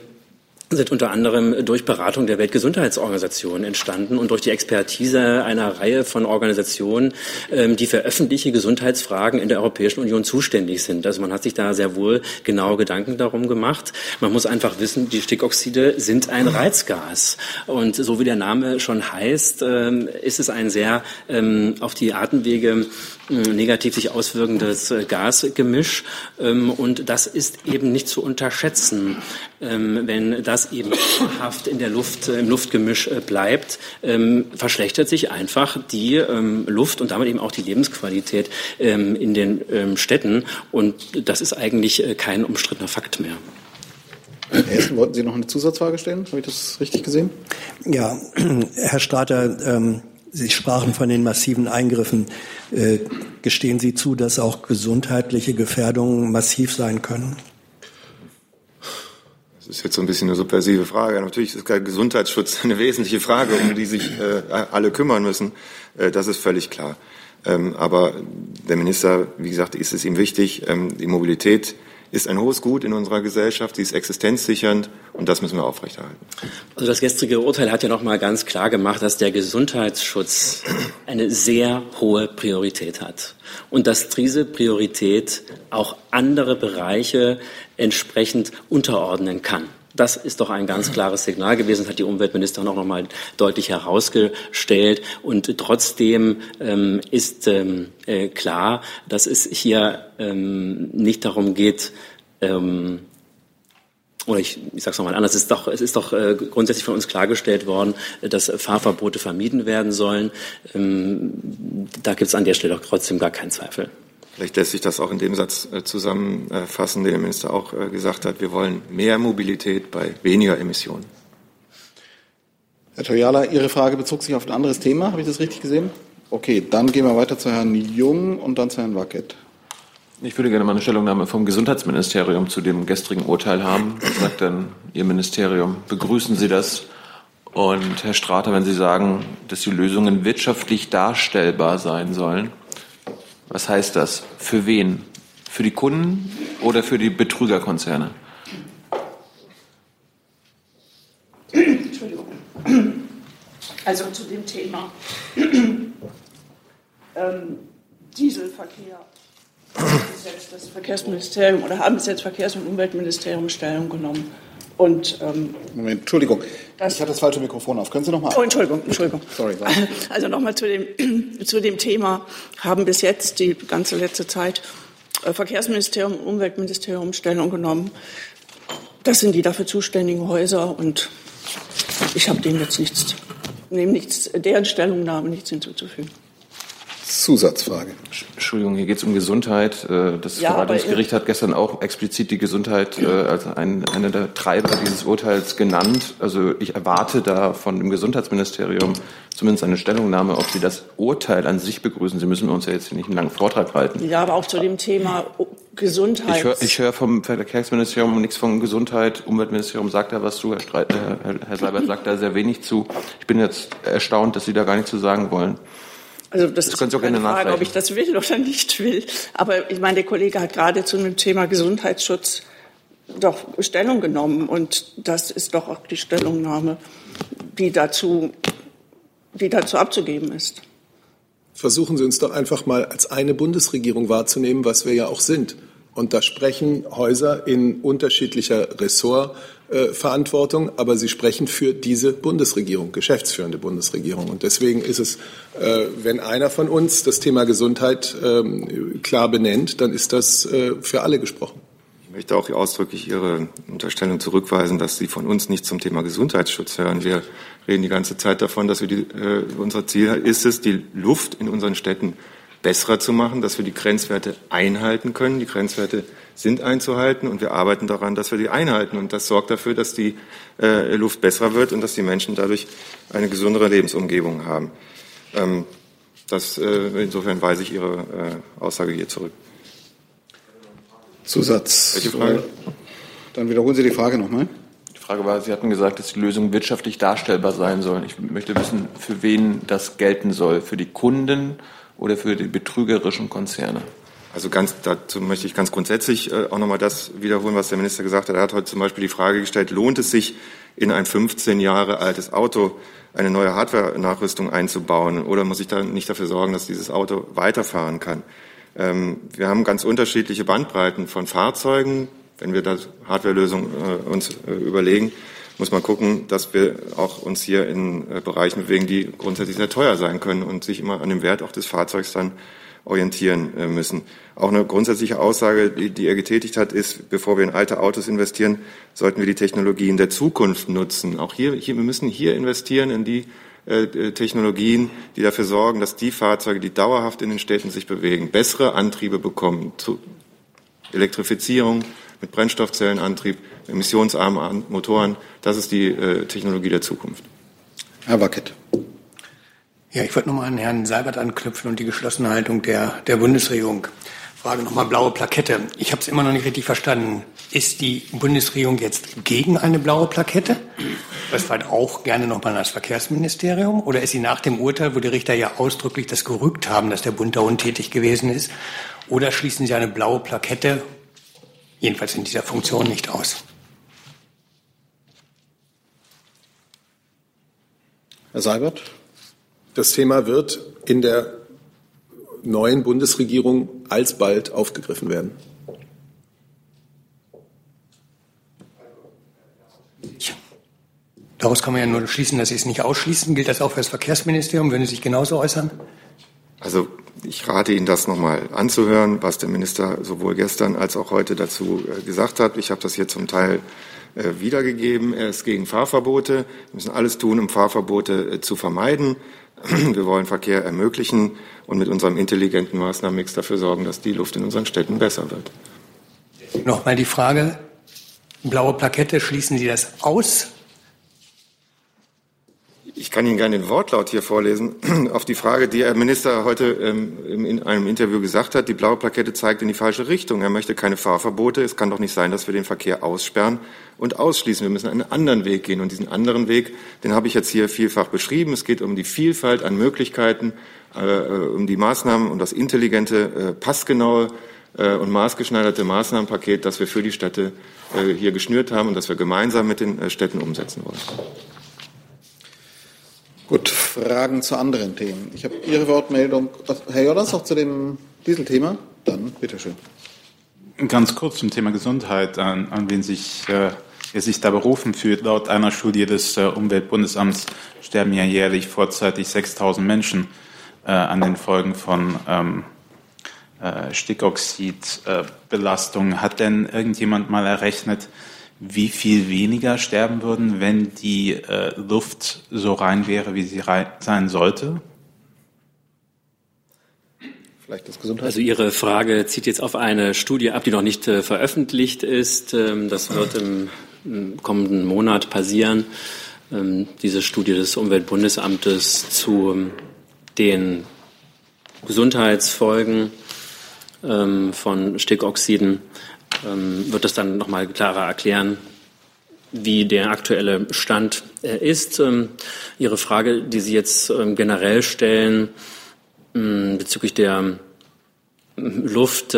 O: sind unter anderem durch Beratung der Weltgesundheitsorganisation entstanden und durch die Expertise einer Reihe von Organisationen, ähm, die für öffentliche Gesundheitsfragen in der Europäischen Union zuständig sind. Also man hat sich da sehr wohl genaue Gedanken darum gemacht. Man muss einfach wissen, die Stickoxide sind ein Reizgas. Und so wie der Name schon heißt, ähm, ist es ein sehr ähm, auf die Atemwege negativ sich auswirkendes äh, Gasgemisch. Und das ist eben nicht zu unterschätzen, wenn das eben haft in der Luft, äh, im Luftgemisch äh, bleibt, ähm, verschlechtert sich einfach die ähm, Luft und damit eben auch die Lebensqualität ähm, in den ähm, Städten. Und das ist eigentlich äh, kein umstrittener Fakt mehr.
C: Herr Hessen, wollten Sie noch eine Zusatzfrage stellen? Habe ich das richtig gesehen?
K: Ja, Herr Strater, ähm, Sie sprachen von den massiven Eingriffen. Äh, gestehen Sie zu, dass auch gesundheitliche Gefährdungen massiv sein können?
M: Das ist jetzt so ein bisschen eine subversive Frage. Natürlich ist Gesundheitsschutz eine wesentliche Frage, um die sich äh, alle kümmern müssen. Äh, das ist völlig klar. Ähm, aber der Minister, wie gesagt, ist es ihm wichtig. Ähm, die Mobilität ist ein hohes Gut in unserer Gesellschaft, sie ist existenzsichernd und das müssen wir aufrechterhalten.
O: Also das gestrige Urteil hat ja noch mal ganz klar gemacht, dass der Gesundheitsschutz eine sehr hohe Priorität hat und dass diese Priorität auch andere Bereiche entsprechend unterordnen kann. Das ist doch ein ganz klares Signal gewesen, hat die Umweltministerin auch noch mal deutlich herausgestellt. Und trotzdem ähm, ist ähm, äh, klar, dass es hier ähm, nicht darum geht, ähm, oder ich, ich sage es nochmal anders, es ist doch, es ist doch äh, grundsätzlich von uns klargestellt worden, dass Fahrverbote vermieden werden sollen. Ähm, da gibt es an der Stelle doch trotzdem gar keinen Zweifel.
M: Vielleicht lässt sich das auch in dem Satz äh, zusammenfassen, den der Minister auch äh, gesagt hat. Wir wollen mehr Mobilität bei weniger Emissionen.
C: Herr Toyala, Ihre Frage bezog sich auf ein anderes Thema. Habe ich das richtig gesehen? Okay, dann gehen wir weiter zu Herrn Jung und dann zu Herrn Wackett.
A: Ich würde gerne mal eine Stellungnahme vom Gesundheitsministerium zu dem gestrigen Urteil haben. Was sagt dann Ihr Ministerium? Begrüßen Sie das? Und Herr Strater, wenn Sie sagen, dass die Lösungen wirtschaftlich darstellbar sein sollen, Was heißt das? Für wen? Für die Kunden oder für die Betrügerkonzerne?
B: Entschuldigung. Also zu dem Thema ähm, Dieselverkehr das Verkehrsministerium oder haben bis jetzt Verkehrs- und Umweltministerium Stellung genommen. Und, ähm,
C: Moment, Entschuldigung, ich hatte das falsche Mikrofon auf. Können Sie noch mal?
B: oh, Entschuldigung, Entschuldigung.
C: Sorry.
B: Also nochmal zu dem, zu dem Thema haben bis jetzt die ganze letzte Zeit äh, Verkehrsministerium Umweltministerium Stellung genommen. Das sind die dafür zuständigen Häuser und ich habe dem jetzt nichts, nehme nichts, deren Stellungnahme nichts hinzuzufügen.
C: Zusatzfrage.
A: Entschuldigung, hier geht es um Gesundheit. Äh, Das
B: Ja,
A: Verwaltungsgericht hat gestern auch explizit die Gesundheit äh, als ein, einer der Treiber dieses Urteils genannt. Also ich erwarte da von dem Gesundheitsministerium zumindest eine Stellungnahme, ob Sie das Urteil an sich begrüßen. Sie müssen uns ja jetzt hier nicht einen langen Vortrag halten.
B: Ja, aber auch zu dem Thema Gesundheit.
A: Ich höre hör vom Verkehrsministerium nichts von Gesundheit. Umweltministerium sagt da was zu. Herr, Streit, äh, Herr, Herr Seibert sagt da sehr wenig zu. Ich bin jetzt erstaunt, dass Sie da gar nichts zu sagen wollen.
B: Also das,
A: Das
B: ist
A: können Sie auch gerne
B: Frage, ob ich das will oder nicht will. Aber ich meine, der Kollege hat gerade zu dem Thema Gesundheitsschutz doch Stellung genommen und das ist doch auch die Stellungnahme, die dazu, die dazu abzugeben ist.
F: Versuchen Sie uns doch einfach mal als eine Bundesregierung wahrzunehmen, was wir ja auch sind. Und da sprechen Häuser in unterschiedlicher Ressortverantwortung, aber sie sprechen für diese Bundesregierung, geschäftsführende Bundesregierung. Und deswegen ist es, äh, wenn einer von uns das Thema Gesundheit ähm, klar benennt, dann ist das äh, für alle gesprochen.
M: Ich möchte auch ausdrücklich Ihre Unterstellung zurückweisen, dass Sie von uns nicht zum Thema Gesundheitsschutz hören. Wir reden die ganze Zeit davon, dass wir die, äh, unser Ziel ist es, die Luft in unseren Städten besserer zu machen, dass wir die Grenzwerte einhalten können. Die Grenzwerte sind einzuhalten und wir arbeiten daran, dass wir die einhalten. Und das sorgt dafür, dass die äh, Luft besser wird und dass die Menschen dadurch eine gesundere Lebensumgebung haben. Ähm, das, äh, insofern weise ich Ihre äh, Aussage hier zurück.
C: Zusatz.
M: Welche Frage?
C: Dann wiederholen Sie die Frage nochmal.
A: Die Frage war, Sie hatten gesagt, dass die Lösung wirtschaftlich darstellbar sein soll. Ich möchte wissen, für wen das gelten soll. Für die Kunden oder für die betrügerischen Konzerne?
M: Also ganz dazu möchte ich ganz grundsätzlich äh, auch nochmal das wiederholen, was der Minister gesagt hat. Er hat heute zum Beispiel die Frage gestellt, lohnt es sich, in ein 15 Jahre altes Auto eine neue Hardware-Nachrüstung einzubauen oder muss ich da nicht dafür sorgen, dass dieses Auto weiterfahren kann? Ähm, wir haben ganz unterschiedliche Bandbreiten von Fahrzeugen. Wenn wir da Hardwarelösungen äh, uns äh, überlegen, muss man gucken, dass wir auch uns hier in äh, Bereichen bewegen, die grundsätzlich sehr teuer sein können und sich immer an dem Wert auch des Fahrzeugs dann orientieren äh, müssen. Auch eine grundsätzliche Aussage, die, die er getätigt hat, ist, bevor wir in alte Autos investieren, sollten wir die Technologien der Zukunft nutzen. Auch hier, hier wir müssen hier investieren in die äh, Technologien, die dafür sorgen, dass die Fahrzeuge, die dauerhaft in den Städten sich bewegen, bessere Antriebe bekommen. Zu Elektrifizierung mit Brennstoffzellenantrieb, emissionsarmen Motoren, das ist die äh, Technologie der Zukunft.
C: Herr Wackett.
K: Ja, ich wollte nochmal an Herrn Seibert anknüpfen und die geschlossene Haltung der, der Bundesregierung. Frage nochmal blaue Plakette. Ich habe es immer noch nicht richtig verstanden. Ist die Bundesregierung jetzt gegen eine blaue Plakette? Das war auch gerne nochmal an das Verkehrsministerium. Oder ist sie nach dem Urteil, wo die Richter ja ausdrücklich das gerügt haben, dass der Bund da untätig gewesen ist? Oder schließen Sie eine blaue Plakette, jedenfalls in dieser Funktion, nicht aus?
C: Herr Seibert?
F: Das Thema wird in der neuen Bundesregierung alsbald aufgegriffen werden.
K: Daraus kann man ja nur schließen, dass Sie es nicht ausschließen. Gilt das auch für das Verkehrsministerium? Würden Sie sich genauso äußern?
M: Also ich rate Ihnen, das nochmal anzuhören, was der Minister sowohl gestern als auch heute dazu äh, gesagt hat. Ich habe das hier zum Teil äh, wiedergegeben. Er ist gegen Fahrverbote. Wir müssen alles tun, um Fahrverbote äh, zu vermeiden. Wir wollen Verkehr ermöglichen und mit unserem intelligenten Maßnahmenmix dafür sorgen, dass die Luft in unseren Städten besser wird.
K: Nochmal die Frage, blaue Plakette, schließen Sie das aus?
M: Ich kann Ihnen gerne den Wortlaut hier vorlesen. Auf die Frage, die Herr Minister heute ähm, in einem Interview gesagt hat, die blaue Plakette zeigt in die falsche Richtung. Er möchte keine Fahrverbote. Es kann doch nicht sein, dass wir den Verkehr aussperren und ausschließen. Wir müssen einen anderen Weg gehen. Und diesen anderen Weg, den habe ich jetzt hier vielfach beschrieben. Es geht um die Vielfalt an Möglichkeiten, äh, um die Maßnahmen, um das intelligente, äh, passgenaue äh, und maßgeschneiderte Maßnahmenpaket, das wir für die Städte äh, hier geschnürt haben und das wir gemeinsam mit den äh, Städten umsetzen wollen.
C: Gut, Fragen zu anderen Themen. Ich habe Ihre Wortmeldung. Herr Jordans noch zu dem Dieselthema? Dann bitteschön.
H: Ganz kurz zum Thema Gesundheit, an, an wen sich, äh, er sich da berufen fühlt. Laut einer Studie des äh, Umweltbundesamts sterben ja jährlich vorzeitig 6000 Menschen äh, an den Folgen von ähm, äh, Stickoxidbelastung. Hat denn irgendjemand mal errechnet, wie viel weniger sterben würden, wenn die äh, Luft so rein wäre, wie sie rein sein sollte?
C: Vielleicht das Gesundheit.
O: Also Ihre Frage zieht jetzt auf eine Studie ab, die noch nicht äh, veröffentlicht ist. Ähm, das wird im, im, kommenden Monat passieren. Ähm, diese Studie des Umweltbundesamtes zu ähm, den Gesundheitsfolgen ähm, von Stickoxiden wird das dann nochmal klarer erklären, wie der aktuelle Stand äh, ist. Ähm, Ihre Frage, die Sie jetzt ähm, generell stellen bezüglich der Luft,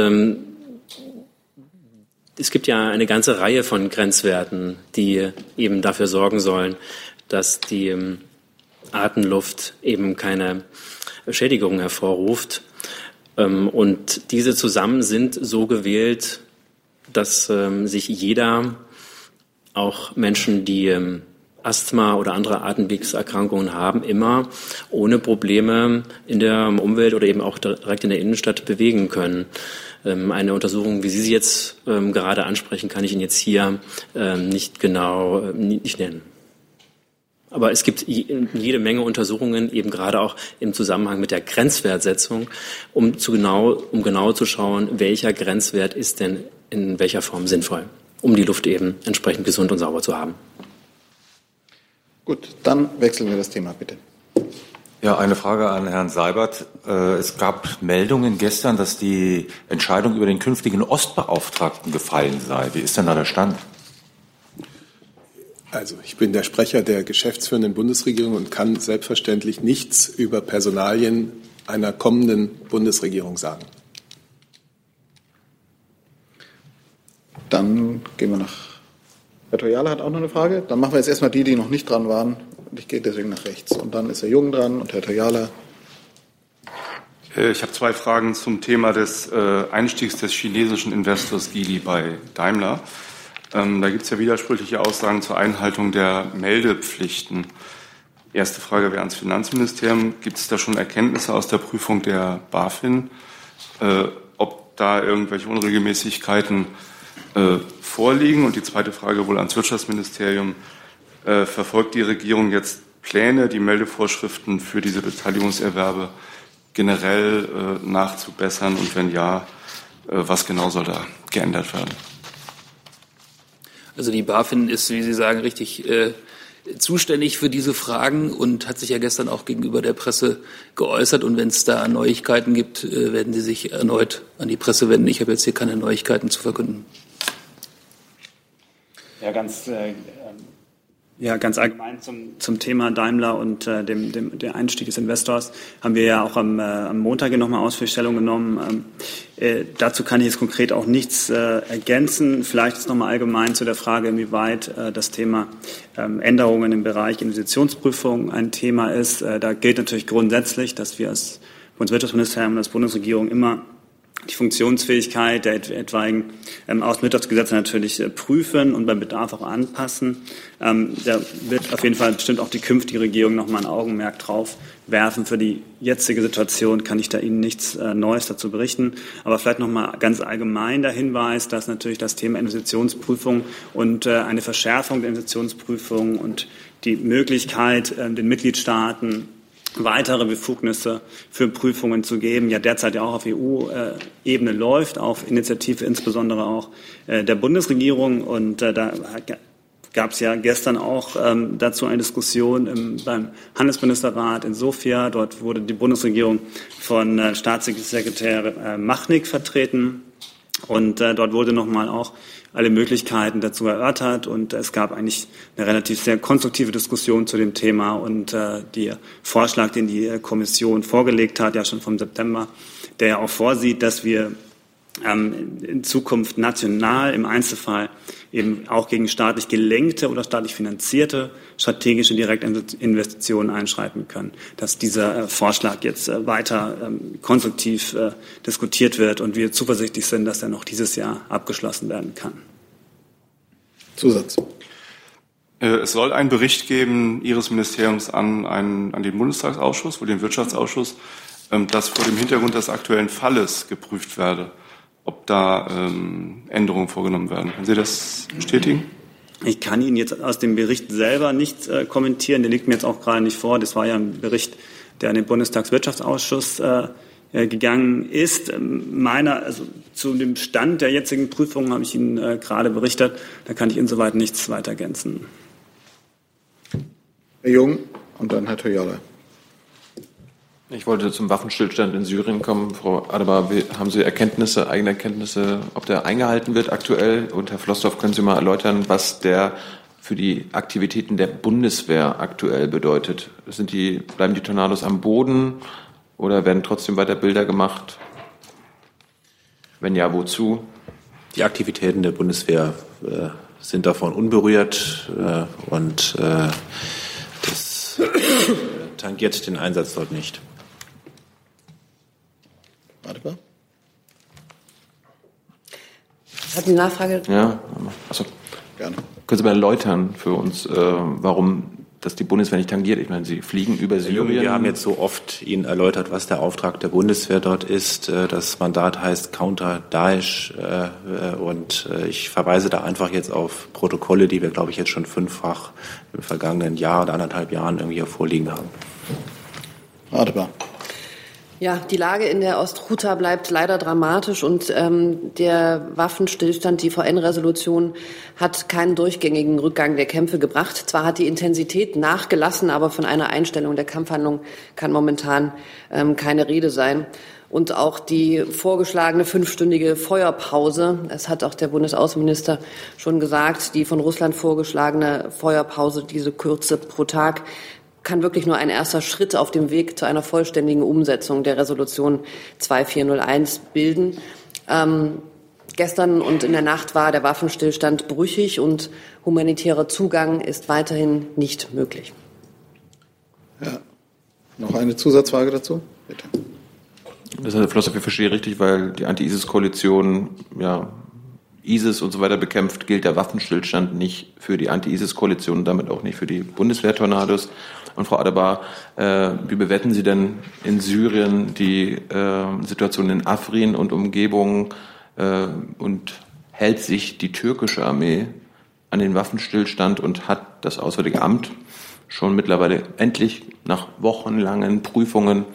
O: es gibt ja eine ganze Reihe von Grenzwerten, die eben dafür sorgen sollen, dass die Atemluft eben keine Schädigungen hervorruft. Und diese zusammen sind so gewählt, dass ähm, sich jeder, auch Menschen, die ähm, Asthma oder andere Atemwegserkrankungen haben, immer ohne Probleme in der Umwelt oder eben auch direkt in der Innenstadt bewegen können. Ähm, eine Untersuchung, wie Sie sie jetzt ähm, gerade ansprechen, kann ich Ihnen jetzt hier ähm, nicht genau nicht nennen. Aber es gibt jede Menge Untersuchungen, eben gerade auch im Zusammenhang mit der Grenzwertsetzung, um, zu genau, um genau zu schauen, welcher Grenzwert ist denn in welcher Form sinnvoll, um die Luft eben entsprechend gesund und sauber zu haben.
C: Gut, dann wechseln wir das Thema bitte.
P: Ja, eine Frage an Herrn Seibert. Äh, es gab Meldungen gestern, dass die Entscheidung über den künftigen Ostbeauftragten gefallen sei. Wie ist denn da der Stand?
F: Also ich bin der Sprecher der geschäftsführenden Bundesregierung und kann selbstverständlich nichts über Personalien einer kommenden Bundesregierung sagen.
C: Dann gehen wir nach. Herr Toyala hat auch noch eine Frage. Dann machen wir jetzt erstmal die, die noch nicht dran waren. Und ich gehe deswegen nach rechts. Und dann ist Herr Jung dran und Herr Toyala.
Q: Äh, ich habe zwei Fragen zum Thema des äh, Einstiegs des chinesischen Investors Geely bei Daimler. Ähm, da gibt es ja widersprüchliche Aussagen zur Einhaltung der Meldepflichten. Erste Frage wäre ans Finanzministerium. Gibt es da schon Erkenntnisse aus der Prüfung der BaFin, äh, ob da irgendwelche Unregelmäßigkeiten äh, vorliegen? Und die zweite Frage wohl ans Wirtschaftsministerium. Äh, verfolgt die Regierung jetzt Pläne, die Meldevorschriften für diese Beteiligungserwerbe generell äh, nachzubessern? Und wenn ja, äh, was genau soll da geändert werden?
R: Also die BaFin ist, wie Sie sagen, richtig äh, zuständig für diese Fragen und hat sich ja gestern auch gegenüber der Presse geäußert. Und wenn es da Neuigkeiten gibt, werden Sie sich erneut an die Presse wenden. Ich habe jetzt hier keine Neuigkeiten zu verkünden.
S: Ja, ganz, äh, ja, ganz allgemein zum, zum Thema Daimler und äh, dem, dem, der Einstieg des Investors haben wir ja auch am, äh, am Montag nochmal ausführlich Stellung genommen. Ähm, äh, dazu kann ich jetzt konkret auch nichts äh, ergänzen. Vielleicht ist nochmal allgemein zu der Frage, inwieweit äh, das Thema ähm, Änderungen im Bereich Investitionsprüfung ein Thema ist. Äh, da gilt natürlich grundsätzlich, dass wir als Bundeswirtschaftsministerium und als Bundesregierung immer die Funktionsfähigkeit der etwaigen ähm, Außenwirtschaftsgesetze natürlich äh, prüfen und beim Bedarf auch anpassen. Ähm, da wird auf jeden Fall bestimmt auch die künftige Regierung noch mal ein Augenmerk drauf werfen. Für die jetzige Situation kann ich da Ihnen nichts äh, Neues dazu berichten. Aber vielleicht noch mal ganz allgemein der Hinweis, dass natürlich das Thema Investitionsprüfung und äh, eine Verschärfung der Investitionsprüfung und die Möglichkeit, äh, den Mitgliedstaaten weitere Befugnisse für Prüfungen zu geben, ja derzeit ja auch auf EU-Ebene läuft, auf Initiative insbesondere auch äh, der Bundesregierung. Und äh, da gab es ja gestern auch ähm, dazu eine Diskussion im, beim Handelsministerrat in Sofia. Dort wurde die Bundesregierung von äh, Staatssekretär äh, Machnik vertreten. Und äh, dort wurde nochmal auch alle Möglichkeiten dazu erörtert. Und es gab eigentlich eine relativ sehr konstruktive Diskussion zu dem Thema. Und äh, der Vorschlag, den die Kommission vorgelegt hat, ja schon vom September, der ja auch vorsieht, dass wir in Zukunft national im Einzelfall eben auch gegen staatlich gelenkte oder staatlich finanzierte strategische Direktinvestitionen einschreiten können. Dass dieser äh, Vorschlag jetzt äh, weiter ähm, konstruktiv äh, diskutiert wird und wir zuversichtlich sind, dass er noch dieses Jahr abgeschlossen werden kann.
C: Zusatz.
Q: Es soll einen Bericht geben Ihres Ministeriums an, einen, an den Bundestagsausschuss, wohl den Wirtschaftsausschuss, ähm, dass vor dem Hintergrund des aktuellen Falles geprüft werde ob da ähm, Änderungen vorgenommen werden. Können Sie das bestätigen?
S: Ich kann Ihnen jetzt aus dem Bericht selber nicht äh, kommentieren. Der liegt mir jetzt auch gerade nicht vor. Das war ja ein Bericht, der an den Bundestagswirtschaftsausschuss äh, äh gegangen ist. Ähm, meiner, also zu dem Stand der jetzigen Prüfung habe ich Ihnen äh, gerade berichtet. Da kann ich insoweit nichts weiter ergänzen.
C: Herr Jung und dann Herr Toyala.
A: Ich wollte zum Waffenstillstand in Syrien kommen. Frau Adebar, haben Sie Erkenntnisse, eigene Erkenntnisse, ob der eingehalten wird aktuell? Und Herr Flossdorf, können Sie mal erläutern, was der für die Aktivitäten der Bundeswehr aktuell bedeutet? Sind die, bleiben die Tornados am Boden oder werden trotzdem weiter Bilder gemacht? Wenn ja, wozu?
T: Die Aktivitäten der Bundeswehr äh, sind davon unberührt äh, und äh, das äh, tangiert den Einsatz dort nicht.
C: Adebar?
U: Hat die Nachfrage?
A: Ja, also gerne. Können Sie mal erläutern für uns, äh, warum das die Bundeswehr nicht tangiert? Ich meine, Sie fliegen über Syrien.
T: Wir haben jetzt so oft Ihnen erläutert, was der Auftrag der Bundeswehr dort ist. Äh, das Mandat heißt Counter Daesh äh, und äh, ich verweise da einfach jetzt auf Protokolle, die wir, glaube ich, jetzt schon fünffach im vergangenen Jahr oder anderthalb Jahren irgendwie hier vorliegen haben.
C: Adebar.
U: Ja, die Lage in der Ostruta bleibt leider dramatisch und ähm, der Waffenstillstand, die VN-Resolution, hat keinen durchgängigen Rückgang der Kämpfe gebracht. Zwar hat die Intensität nachgelassen, aber von einer Einstellung der Kampfhandlung kann momentan ähm, keine Rede sein. Und auch die vorgeschlagene fünfstündige Feuerpause, es hat auch der Bundesaußenminister schon gesagt, die von Russland vorgeschlagene Feuerpause, diese Kürze pro Tag, kann wirklich nur ein erster Schritt auf dem Weg zu einer vollständigen Umsetzung der Resolution 2401 bilden. Ähm, gestern und in der Nacht war der Waffenstillstand brüchig und humanitärer Zugang ist weiterhin nicht möglich.
C: Ja. Noch eine Zusatzfrage dazu? Bitte.
A: Das ist Herr Flosser, wir verstehen richtig, weil die Anti-ISIS-Koalition ja ISIS und so weiter bekämpft, gilt der Waffenstillstand nicht für die Anti-ISIS-Koalition und damit auch nicht für die Bundeswehr-Tornados. Und Frau Adebar, äh, wie bewerten Sie denn in Syrien die äh, Situation in Afrin und Umgebung äh, und hält sich die türkische Armee an den Waffenstillstand und hat das Auswärtige Amt schon mittlerweile endlich nach wochenlangen Prüfungen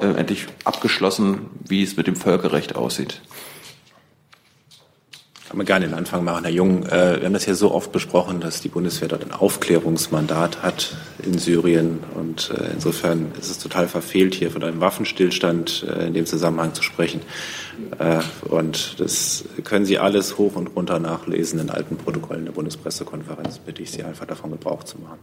A: äh, endlich abgeschlossen, wie es mit dem Völkerrecht aussieht?
T: Kann man gerne den Anfang machen, Herr Jung. Äh, wir haben das ja so oft besprochen, dass die Bundeswehr dort ein Aufklärungsmandat hat in Syrien. Und äh, insofern ist es total verfehlt, hier von einem Waffenstillstand äh, in dem Zusammenhang zu sprechen. Und das können Sie alles hoch und runter nachlesen in alten Protokollen der Bundespressekonferenz. Bitte ich Sie einfach davon Gebrauch zu machen.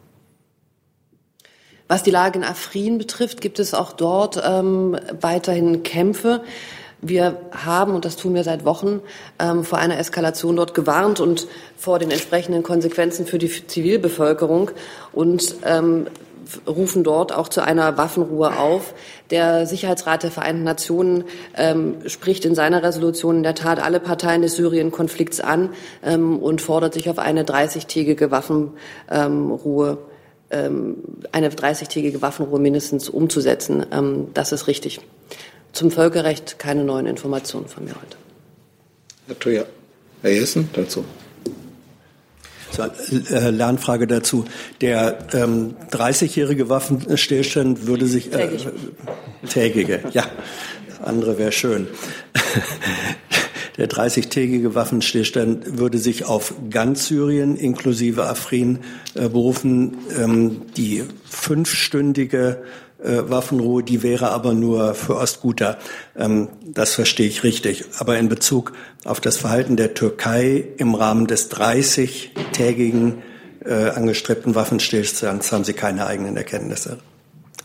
U: Was die Lage in Afrin betrifft, gibt es auch dort ähm, weiterhin Kämpfe. Wir haben, und das tun wir seit Wochen, ähm, vor einer Eskalation dort gewarnt und vor den entsprechenden Konsequenzen für die Zivilbevölkerung und ähm, rufen dort auch zu einer Waffenruhe auf. Der Sicherheitsrat der Vereinten Nationen ähm, spricht in seiner Resolution in der Tat alle Parteien des Syrien-Konflikts an ähm, und fordert sich auf eine 30-tägige Waffenruhe ähm, eine 30-tägige Waffenruhe mindestens umzusetzen. Ähm, das ist richtig zum Völkerrecht keine neuen Informationen von mir heute.
C: Herr Thuja. Herr Jessen dazu.
K: So, äh, Lernfrage dazu. Der ähm, 30-jährige Waffenstillstand würde sich äh, tägige, ja, das andere wäre schön. Der 30-tägige Waffenstillstand würde sich auf ganz Syrien inklusive Afrin äh, berufen. Ähm, die fünfstündige äh, Waffenruhe, die wäre aber nur für Ostguter. Ähm, das verstehe ich richtig. Aber in Bezug auf das Verhalten der Türkei im Rahmen des 30-tägigen äh, angestrebten Waffenstillstands haben Sie keine eigenen Erkenntnisse.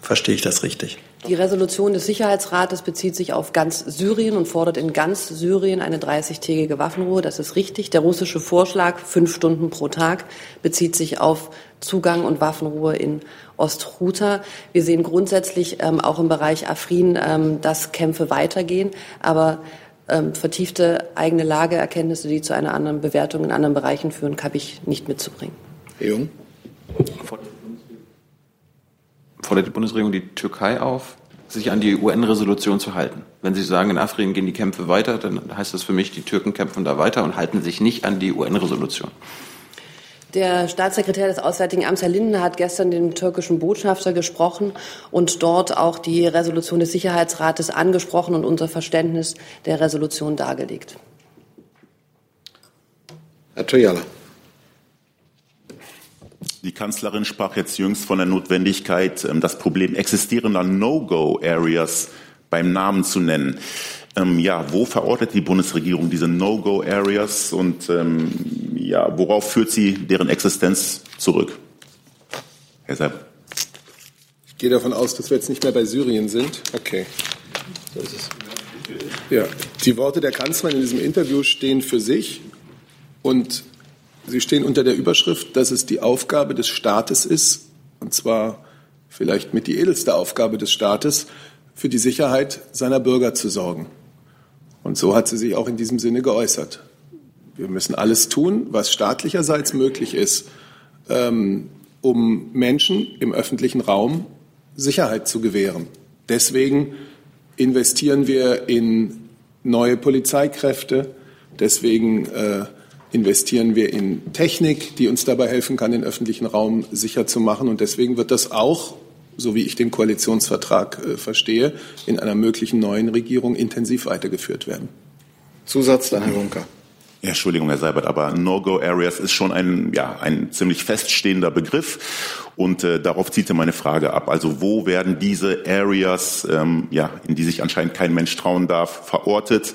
K: Verstehe ich das richtig?
U: Die Resolution des Sicherheitsrates bezieht sich auf ganz Syrien und fordert in ganz Syrien eine 30-tägige Waffenruhe. Das ist richtig. Der russische Vorschlag, fünf Stunden pro Tag, bezieht sich auf Zugang und Waffenruhe in Ostruta. Wir sehen grundsätzlich ähm, auch im Bereich Afrin, ähm, dass Kämpfe weitergehen, aber ähm, vertiefte eigene Lageerkenntnisse, die zu einer anderen Bewertung in anderen Bereichen führen, habe ich nicht mitzubringen.
C: Herr Jung.
A: Fordert die Bundesregierung die Türkei auf, sich an die UN-Resolution zu halten? Wenn Sie sagen, in Afrin gehen die Kämpfe weiter, dann heißt das für mich, die Türken kämpfen da weiter und halten sich nicht an die UN-Resolution.
U: Der Staatssekretär des Auswärtigen Amts, Herr Linden, hat gestern den türkischen Botschafter gesprochen und dort auch die Resolution des Sicherheitsrates angesprochen und unser Verständnis der Resolution dargelegt.
C: Herr Toyala.
J: Die Kanzlerin sprach jetzt jüngst von der Notwendigkeit, ähm, das Problem existierender No-Go-Areas beim Namen zu nennen. Ähm, ja, wo verortet die Bundesregierung diese No-Go-Areas und ähm, ja, worauf führt sie deren Existenz zurück? Herr Seib.
F: Ich gehe davon aus, dass wir jetzt nicht mehr bei Syrien sind. Okay. Ja, die Worte der Kanzlerin in diesem Interview stehen für sich und sie stehen unter der Überschrift, dass es die Aufgabe des Staates ist, und zwar vielleicht mit die edelste Aufgabe des Staates, für die Sicherheit seiner Bürger zu sorgen. Und so hat sie sich auch in diesem Sinne geäußert. Wir müssen alles tun, was staatlicherseits möglich ist, ähm, um Menschen im öffentlichen Raum Sicherheit zu gewähren. Deswegen investieren wir in neue Polizeikräfte. Deswegen äh, investieren wir in Technik, die uns dabei helfen kann, den öffentlichen Raum sicher zu machen. Und deswegen wird das auch so wie ich den Koalitionsvertrag äh, verstehe, in einer möglichen neuen Regierung intensiv weitergeführt werden.
C: Zusatz, dann Herr Juncker.
J: Entschuldigung, Herr Seibert, aber No-Go-Areas ist schon ein, ja, ein ziemlich feststehender Begriff und äh, darauf zielte meine Frage ab. Also wo werden diese Areas, ähm, ja, in die sich anscheinend kein Mensch trauen darf, verortet?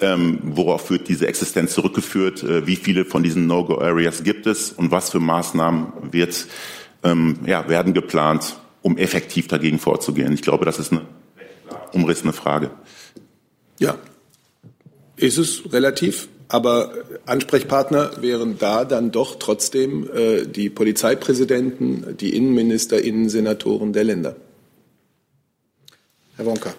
J: Ähm, worauf führt diese Existenz zurückgeführt? Äh, wie viele von diesen No-Go-Areas gibt es und was für Maßnahmen wird, ähm, ja, werden geplant, um effektiv dagegen vorzugehen? Ich glaube, das ist eine umrissene Frage.
F: Ja, ist es relativ, aber Ansprechpartner wären da dann doch trotzdem äh, die Polizeipräsidenten, die Innenminister, Innensenatoren der Länder.
C: Herr Wonka,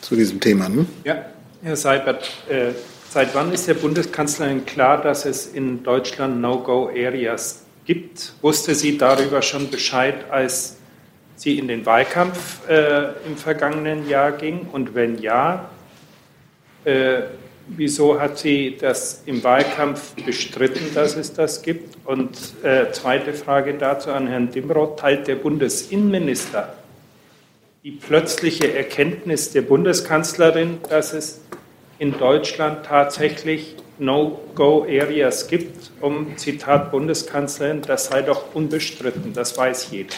C: zu diesem Thema. Hm?
G: Ja, Herr Seibert, äh, seit wann ist der Bundeskanzlerin klar, dass es in Deutschland No-Go-Areas gibt. Wusste sie darüber schon Bescheid, als sie in den Wahlkampf äh, im vergangenen Jahr ging? Und wenn ja, äh, wieso hat sie das im Wahlkampf bestritten, dass es das gibt? Und äh, zweite Frage dazu an Herrn Dimroth. Teilt der Bundesinnenminister die plötzliche Erkenntnis der Bundeskanzlerin, dass es in Deutschland tatsächlich No-Go-Areas gibt, um, Zitat Bundeskanzlerin, das sei doch unbestritten, das weiß jeder.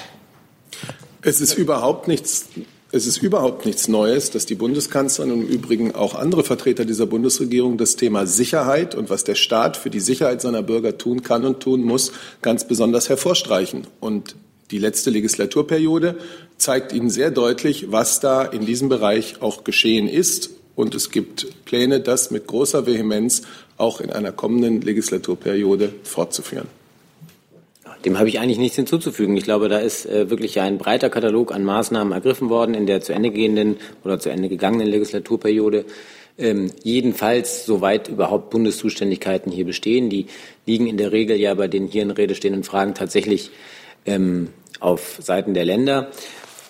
F: Es ist überhaupt nichts, es ist überhaupt nichts Neues, dass die Bundeskanzlerin und im Übrigen auch andere Vertreter dieser Bundesregierung das Thema Sicherheit und was der Staat für die Sicherheit seiner Bürger tun kann und tun muss, ganz besonders hervorstreichen. Und die letzte Legislaturperiode zeigt Ihnen sehr deutlich, was da in diesem Bereich auch geschehen ist und es gibt Pläne, das mit großer Vehemenz auch in einer kommenden Legislaturperiode fortzuführen.
V: Dem habe ich eigentlich nichts hinzuzufügen. Ich glaube, da ist äh, wirklich ein breiter Katalog an Maßnahmen ergriffen worden in der zu Ende gehenden oder zu Ende gegangenen Legislaturperiode. Ähm, jedenfalls, soweit überhaupt Bundeszuständigkeiten hier bestehen, die liegen in der Regel ja bei den hier in Rede stehenden Fragen tatsächlich ähm, auf Seiten der Länder.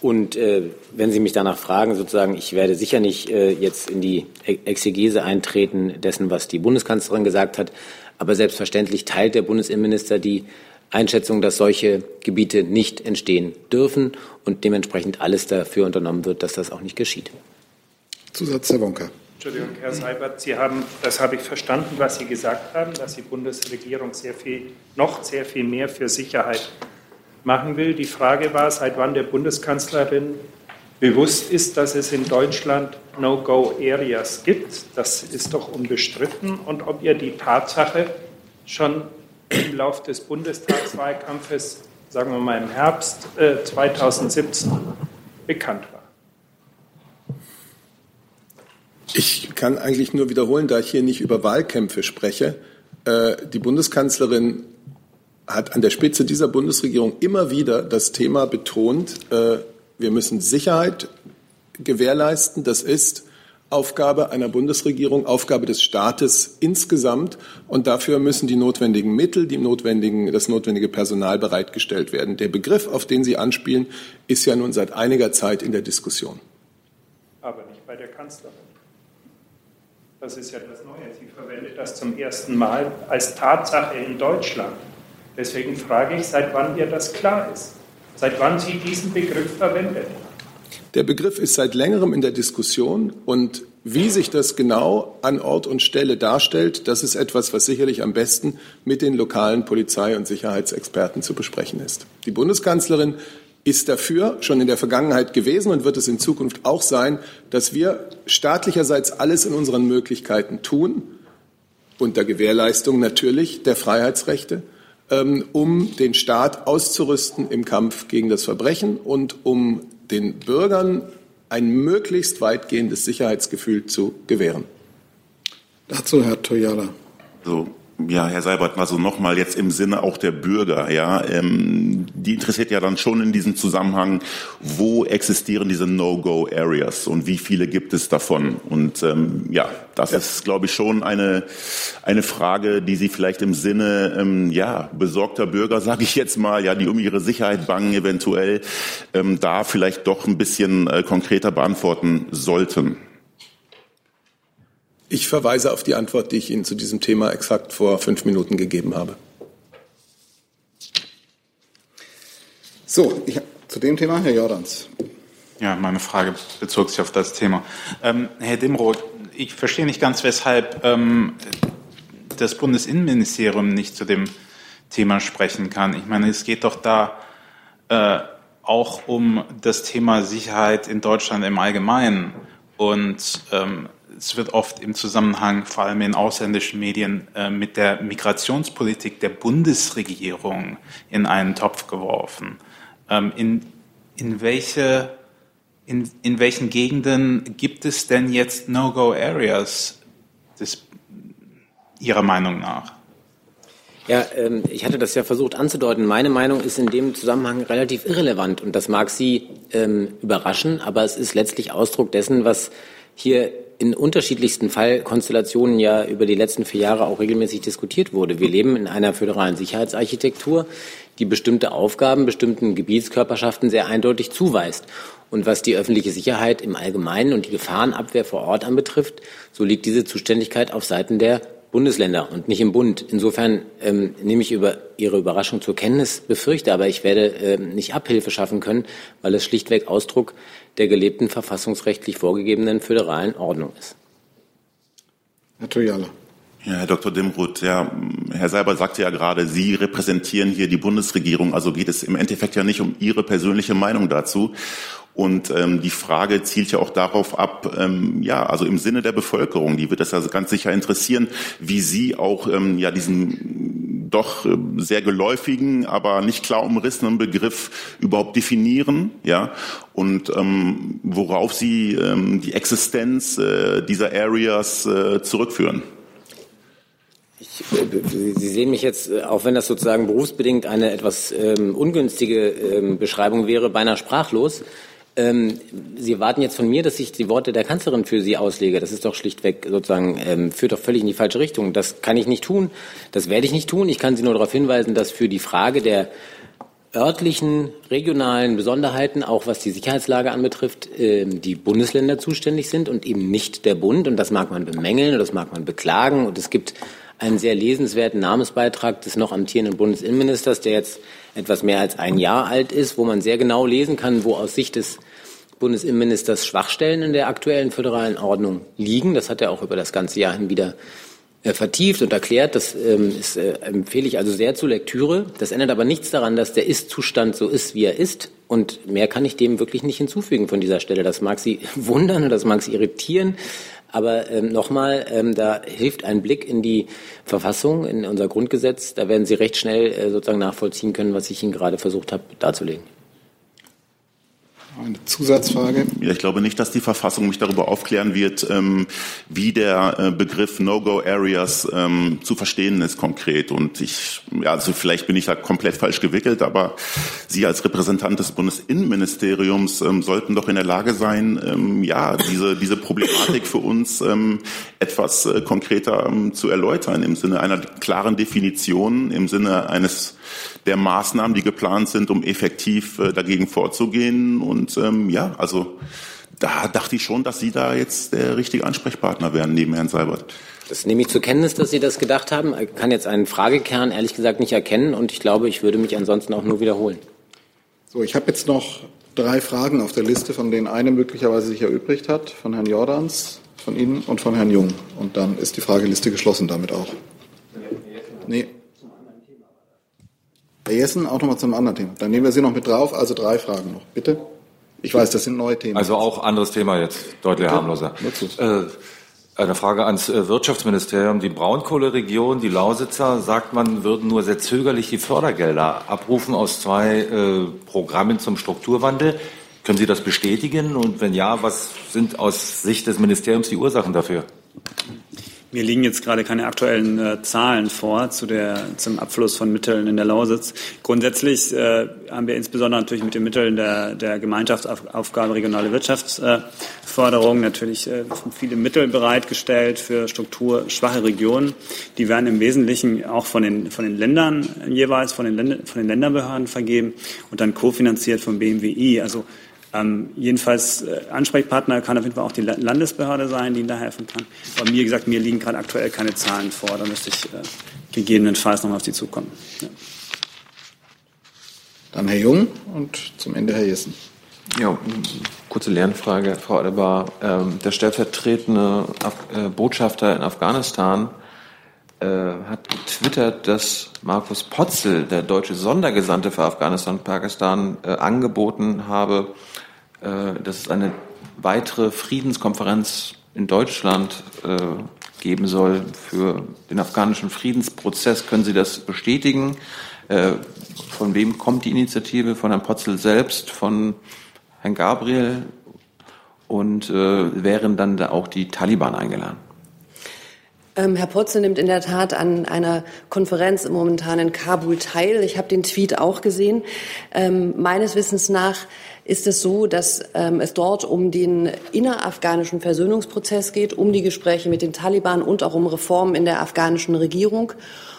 V: Und äh, wenn Sie mich danach fragen, sozusagen, ich werde sicher nicht äh, jetzt in die Exegese eintreten dessen, was die Bundeskanzlerin gesagt hat, aber selbstverständlich teilt der Bundesinnenminister die Einschätzung, dass solche Gebiete nicht entstehen dürfen und dementsprechend alles dafür unternommen wird, dass das auch nicht geschieht.
C: Zusatz, Herr Wonka.
G: Entschuldigung, Herr Seibert, Sie haben, das habe ich verstanden, was Sie gesagt haben, dass die Bundesregierung sehr viel, noch sehr viel mehr für Sicherheit machen will. Die Frage war, seit wann der Bundeskanzlerin bewusst ist, dass es in Deutschland No-Go-Areas gibt. Das ist doch unbestritten. Und ob ihr die Tatsache schon im Lauf des Bundestagswahlkampfes, sagen wir mal im Herbst äh, 2017, bekannt war.
F: Ich kann eigentlich nur wiederholen, da ich hier nicht über Wahlkämpfe spreche. Äh, die Bundeskanzlerin hat an der Spitze dieser Bundesregierung immer wieder das Thema betont, äh, wir müssen Sicherheit gewährleisten. Das ist Aufgabe einer Bundesregierung, Aufgabe des Staates insgesamt. Und dafür müssen die notwendigen Mittel, die notwendigen, das notwendige Personal bereitgestellt werden. Der Begriff, auf den Sie anspielen, ist ja nun seit einiger Zeit in der Diskussion.
G: Aber nicht bei der Kanzlerin. Das ist ja das Neue. Sie verwendet das zum ersten Mal als Tatsache in Deutschland. Deswegen frage ich, seit wann ihr das klar ist, seit wann sie diesen Begriff verwendet.
F: Der Begriff ist seit längerem in der Diskussion und wie sich das genau an Ort und Stelle darstellt, das ist etwas, was sicherlich am besten mit den lokalen Polizei- und Sicherheitsexperten zu besprechen ist. Die Bundeskanzlerin ist dafür schon in der Vergangenheit gewesen und wird es in Zukunft auch sein, dass wir staatlicherseits alles in unseren Möglichkeiten tun, unter Gewährleistung natürlich der Freiheitsrechte, ähm, um den Staat auszurüsten im Kampf gegen das Verbrechen und um den Bürgern ein möglichst weitgehendes Sicherheitsgefühl zu gewähren.
C: Dazu Herr Toyala.
J: So, ja, Herr Seibert, also nochmal jetzt im Sinne auch der Bürger, ja, ähm, die interessiert ja dann schon in diesem Zusammenhang, wo existieren diese No-Go-Areas und wie viele gibt es davon? Und ähm, ja, das ja. ist, glaube ich, schon eine eine Frage, die Sie vielleicht im Sinne ähm, ja besorgter Bürger, sage ich jetzt mal, ja, die um ihre Sicherheit bangen, eventuell ähm, da vielleicht doch ein bisschen äh, konkreter beantworten sollten.
F: Ich verweise auf die Antwort, die ich Ihnen zu diesem Thema exakt vor fünf Minuten gegeben habe.
C: So, ich, zu dem Thema, Herr Jordans.
H: Ja, meine Frage bezog sich auf das Thema. Ähm, Herr Dimroth, ich verstehe nicht ganz, weshalb ähm, das Bundesinnenministerium nicht zu dem Thema sprechen kann. Ich meine, es geht doch da äh, auch um das Thema Sicherheit in Deutschland im Allgemeinen. Und ähm, es wird oft im Zusammenhang, vor allem in ausländischen Medien, äh, mit der Migrationspolitik der Bundesregierung in einen Topf geworfen. Ähm, in, in, welche, in, in welchen Gegenden gibt es denn jetzt No-Go-Areas Ihrer Meinung nach?
V: Ja, ähm, ich hatte das ja versucht anzudeuten. Meine Meinung ist in dem Zusammenhang relativ irrelevant und das mag Sie ähm, überraschen, aber es ist letztlich Ausdruck dessen, was hier in unterschiedlichsten Fallkonstellationen ja über die letzten vier Jahre auch regelmäßig diskutiert wurde. Wir leben in einer föderalen Sicherheitsarchitektur, die bestimmte Aufgaben bestimmten Gebietskörperschaften sehr eindeutig zuweist. Und was die öffentliche Sicherheit im Allgemeinen und die Gefahrenabwehr vor Ort anbetrifft, so liegt diese Zuständigkeit auf Seiten der Bundesländer und nicht im Bund. Insofern ähm, nehme ich über Ihre Überraschung zur Kenntnis, befürchte aber, ich werde ähm, nicht Abhilfe schaffen können, weil es schlichtweg Ausdruck der gelebten verfassungsrechtlich vorgegebenen föderalen Ordnung ist.
C: Herr Toyala.
J: Ja, Herr Dr. Dimroth, ja, Herr Seiber sagte ja gerade, Sie repräsentieren hier die Bundesregierung, also geht es im Endeffekt ja nicht um Ihre persönliche Meinung dazu. Und ähm, die Frage zielt ja auch darauf ab, ähm, ja, also im Sinne der Bevölkerung, die wird das also ganz sicher interessieren, wie Sie auch ähm, ja diesen doch äh, sehr geläufigen, aber nicht klar umrissenen Begriff überhaupt definieren, ja, und ähm, worauf Sie ähm, die Existenz äh, dieser Areas äh, zurückführen.
V: Sie sehen mich jetzt, äh, auch wenn das sozusagen berufsbedingt eine etwas ähm, ungünstige ähm, Beschreibung wäre, beinahe sprachlos. Ähm, Sie erwarten jetzt von mir, dass ich die Worte der Kanzlerin für Sie auslege. Das ist doch schlichtweg sozusagen, ähm, führt doch völlig in die falsche Richtung. Das kann ich nicht tun. Das werde ich nicht tun. Ich kann Sie nur darauf hinweisen, dass für die Frage der örtlichen, regionalen Besonderheiten, auch was die Sicherheitslage anbetrifft, äh, die Bundesländer zuständig sind und eben nicht der Bund. Und das mag man bemängeln und das mag man beklagen. Und es gibt einen sehr lesenswerten Namensbeitrag des noch amtierenden Bundesinnenministers, der jetzt etwas mehr als ein Jahr alt ist, wo man sehr genau lesen kann, wo aus Sicht des Bundesinnenministers Schwachstellen in der aktuellen föderalen Ordnung liegen. Das hat er auch über das ganze Jahr hin wieder äh, vertieft und erklärt. Das ähm, ist, äh, empfehle ich also sehr zur Lektüre. Das ändert aber nichts daran, dass der Ist-Zustand so ist, wie er ist. Und mehr kann ich dem wirklich nicht hinzufügen von dieser Stelle. Das mag Sie wundern und das mag Sie irritieren. Aber ähm, nochmal, ähm, da hilft ein Blick in die Verfassung, in unser Grundgesetz. Da werden Sie recht schnell äh, sozusagen nachvollziehen können, was ich Ihnen gerade versucht habe darzulegen.
C: Eine Zusatzfrage?
J: Ja, ich glaube nicht, dass die Verfassung mich darüber aufklären wird, ähm, wie der äh, Begriff No-Go-Areas ähm, zu verstehen ist konkret. Und ich, ja, also vielleicht bin ich da komplett falsch gewickelt, aber Sie als Repräsentant des Bundesinnenministeriums ähm, sollten doch in der Lage sein, ähm, ja, diese, diese Problematik für uns ähm, etwas äh, konkreter ähm, zu erläutern, im Sinne einer klaren Definition, im Sinne eines der Maßnahmen, die geplant sind, um effektiv äh, dagegen vorzugehen. Und ähm, ja, also da dachte ich schon, dass Sie da jetzt der richtige Ansprechpartner wären neben Herrn Seibert.
V: Das nehme ich zur Kenntnis, dass Sie das gedacht haben. Ich kann jetzt einen Fragekern ehrlich gesagt nicht erkennen und ich glaube, ich würde mich ansonsten auch nur wiederholen.
C: So, ich habe jetzt noch drei Fragen auf der Liste, von denen eine möglicherweise sich erübrigt hat, von Herrn Jordans, von Ihnen und von Herrn Jung. Und dann ist die Frageliste geschlossen damit auch. Nee. Herr Jessen, auch nochmal zum anderen Thema. Dann nehmen wir Sie noch mit drauf, also drei Fragen noch. Bitte? Ich weiß, das sind neue Themen.
P: Also auch anderes Thema jetzt, deutlich
C: Bitte?
P: harmloser. Äh, eine Frage ans äh, Wirtschaftsministerium. Die Braunkohleregion, die Lausitzer, sagt man, würden nur sehr zögerlich die Fördergelder abrufen aus zwei äh, Programmen zum Strukturwandel. Können Sie das bestätigen? Und wenn ja, was sind aus Sicht des Ministeriums die Ursachen dafür?
S: Mir liegen jetzt gerade keine aktuellen äh, Zahlen vor zu der, zum Abfluss von Mitteln in der Lausitz. Grundsätzlich äh, haben wir insbesondere natürlich mit den Mitteln der, der Gemeinschaftsaufgabe regionale Wirtschaftsförderung natürlich äh, viele Mittel bereitgestellt für strukturschwache Regionen. Die werden im Wesentlichen auch von den, von den Ländern jeweils, von den, Länder, von den Länderbehörden vergeben und dann kofinanziert vom BMWI. Also ähm, jedenfalls äh, Ansprechpartner kann auf jeden Fall auch die Landesbehörde sein, die Ihnen da helfen kann. Aber mir gesagt, mir liegen gerade aktuell keine Zahlen vor. Da müsste ich äh, gegebenenfalls nochmal auf Sie zukommen. Ja.
C: Dann Herr Jung und zum Ende Herr Jessen.
A: Ja, kurze Lernfrage, Frau Adebar. Ähm, der stellvertretende Af äh, Botschafter in Afghanistan äh, hat getwittert, dass Markus Potzel, der deutsche Sondergesandte für Afghanistan und Pakistan, äh, angeboten habe, äh, dass es eine weitere Friedenskonferenz in Deutschland äh, geben soll für den afghanischen Friedensprozess. Können Sie das bestätigen? Äh, von wem kommt die Initiative? Von Herrn Potzel selbst, von Herrn Gabriel? Und äh, wären dann da auch die Taliban eingeladen?
U: Ähm, Herr Potze nimmt in der Tat an einer Konferenz momentan in Kabul teil. Ich habe den Tweet auch gesehen. Ähm, meines Wissens nach ist es so, dass ähm, es dort um den innerafghanischen Versöhnungsprozess geht, um die Gespräche mit den Taliban und auch um Reformen in der afghanischen Regierung.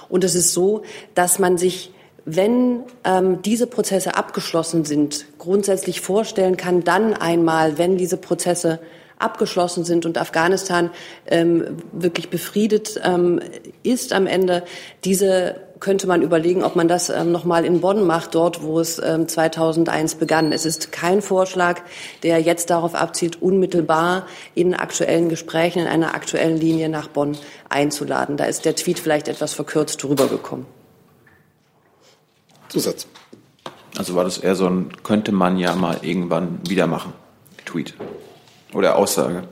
U: Und es ist so, dass man sich wenn ähm, diese Prozesse abgeschlossen sind, grundsätzlich vorstellen kann, dann einmal, wenn diese Prozesse abgeschlossen sind und Afghanistan ähm, wirklich befriedet ähm, ist am Ende, diese könnte man überlegen, ob man das ähm, noch mal in Bonn macht, dort, wo es ähm, 2001 begann. Es ist kein Vorschlag, der jetzt darauf abzielt, unmittelbar in aktuellen Gesprächen, in einer aktuellen Linie nach Bonn einzuladen. Da ist der Tweet vielleicht etwas verkürzt rübergekommen.
C: Zusatz.
A: Also war das eher so ein, könnte man ja mal irgendwann wieder machen, Tweet oder Aussage.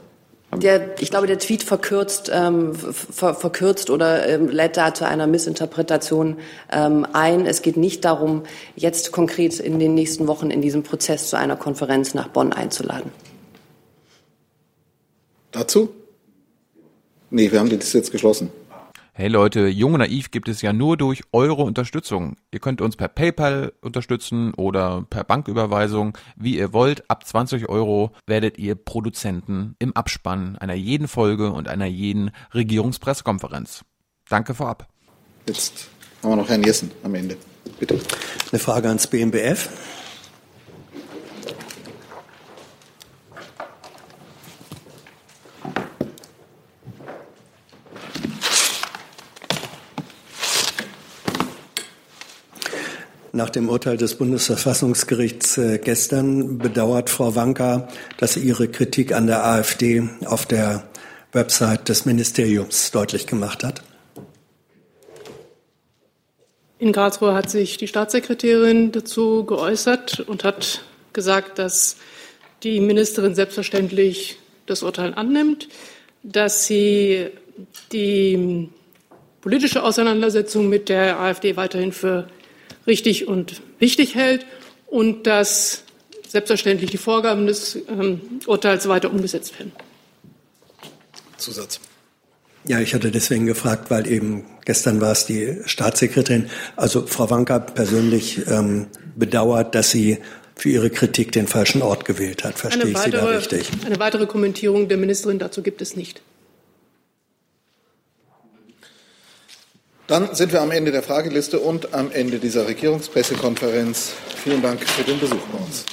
U: Der, ich glaube, der Tweet verkürzt, ähm, ver, verkürzt oder ähm, lädt da zu einer Missinterpretation ähm, ein. Es geht nicht darum, jetzt konkret in den nächsten Wochen in diesem Prozess zu einer Konferenz nach Bonn einzuladen.
C: Dazu? Nee, wir haben die Liste jetzt geschlossen.
W: Hey Leute, Jung und Naiv gibt es ja nur durch eure Unterstützung. Ihr könnt uns per PayPal unterstützen oder per Banküberweisung, wie ihr wollt. Ab 20 Euro werdet ihr Produzenten im Abspann einer jeden Folge und einer jeden Regierungspressekonferenz. Danke vorab.
C: Jetzt haben wir noch Herrn Jessen am Ende. Bitte.
K: Eine Frage ans BMBF. Nach dem Urteil des Bundesverfassungsgerichts äh, gestern bedauert Frau Wanka, dass sie ihre Kritik an der AfD auf der Website des Ministeriums deutlich gemacht hat.
X: In Karlsruhe hat sich die Staatssekretärin dazu geäußert und hat gesagt, dass die Ministerin selbstverständlich das Urteil annimmt, dass sie die politische Auseinandersetzung mit der AfD weiterhin für richtig und wichtig hält und dass selbstverständlich die Vorgaben des ähm, Urteils weiter umgesetzt werden.
C: Zusatz.
K: Ja, ich hatte deswegen gefragt, weil eben gestern war es die Staatssekretärin. Also Frau Wanka persönlich ähm, bedauert, dass sie für ihre Kritik den falschen Ort gewählt hat. Verstehe ich Sie da richtig?
X: Eine weitere Kommentierung der Ministerin dazu gibt es nicht.
C: Dann sind wir am Ende der Frageliste und am Ende dieser Regierungspressekonferenz. Vielen Dank für den Besuch bei uns.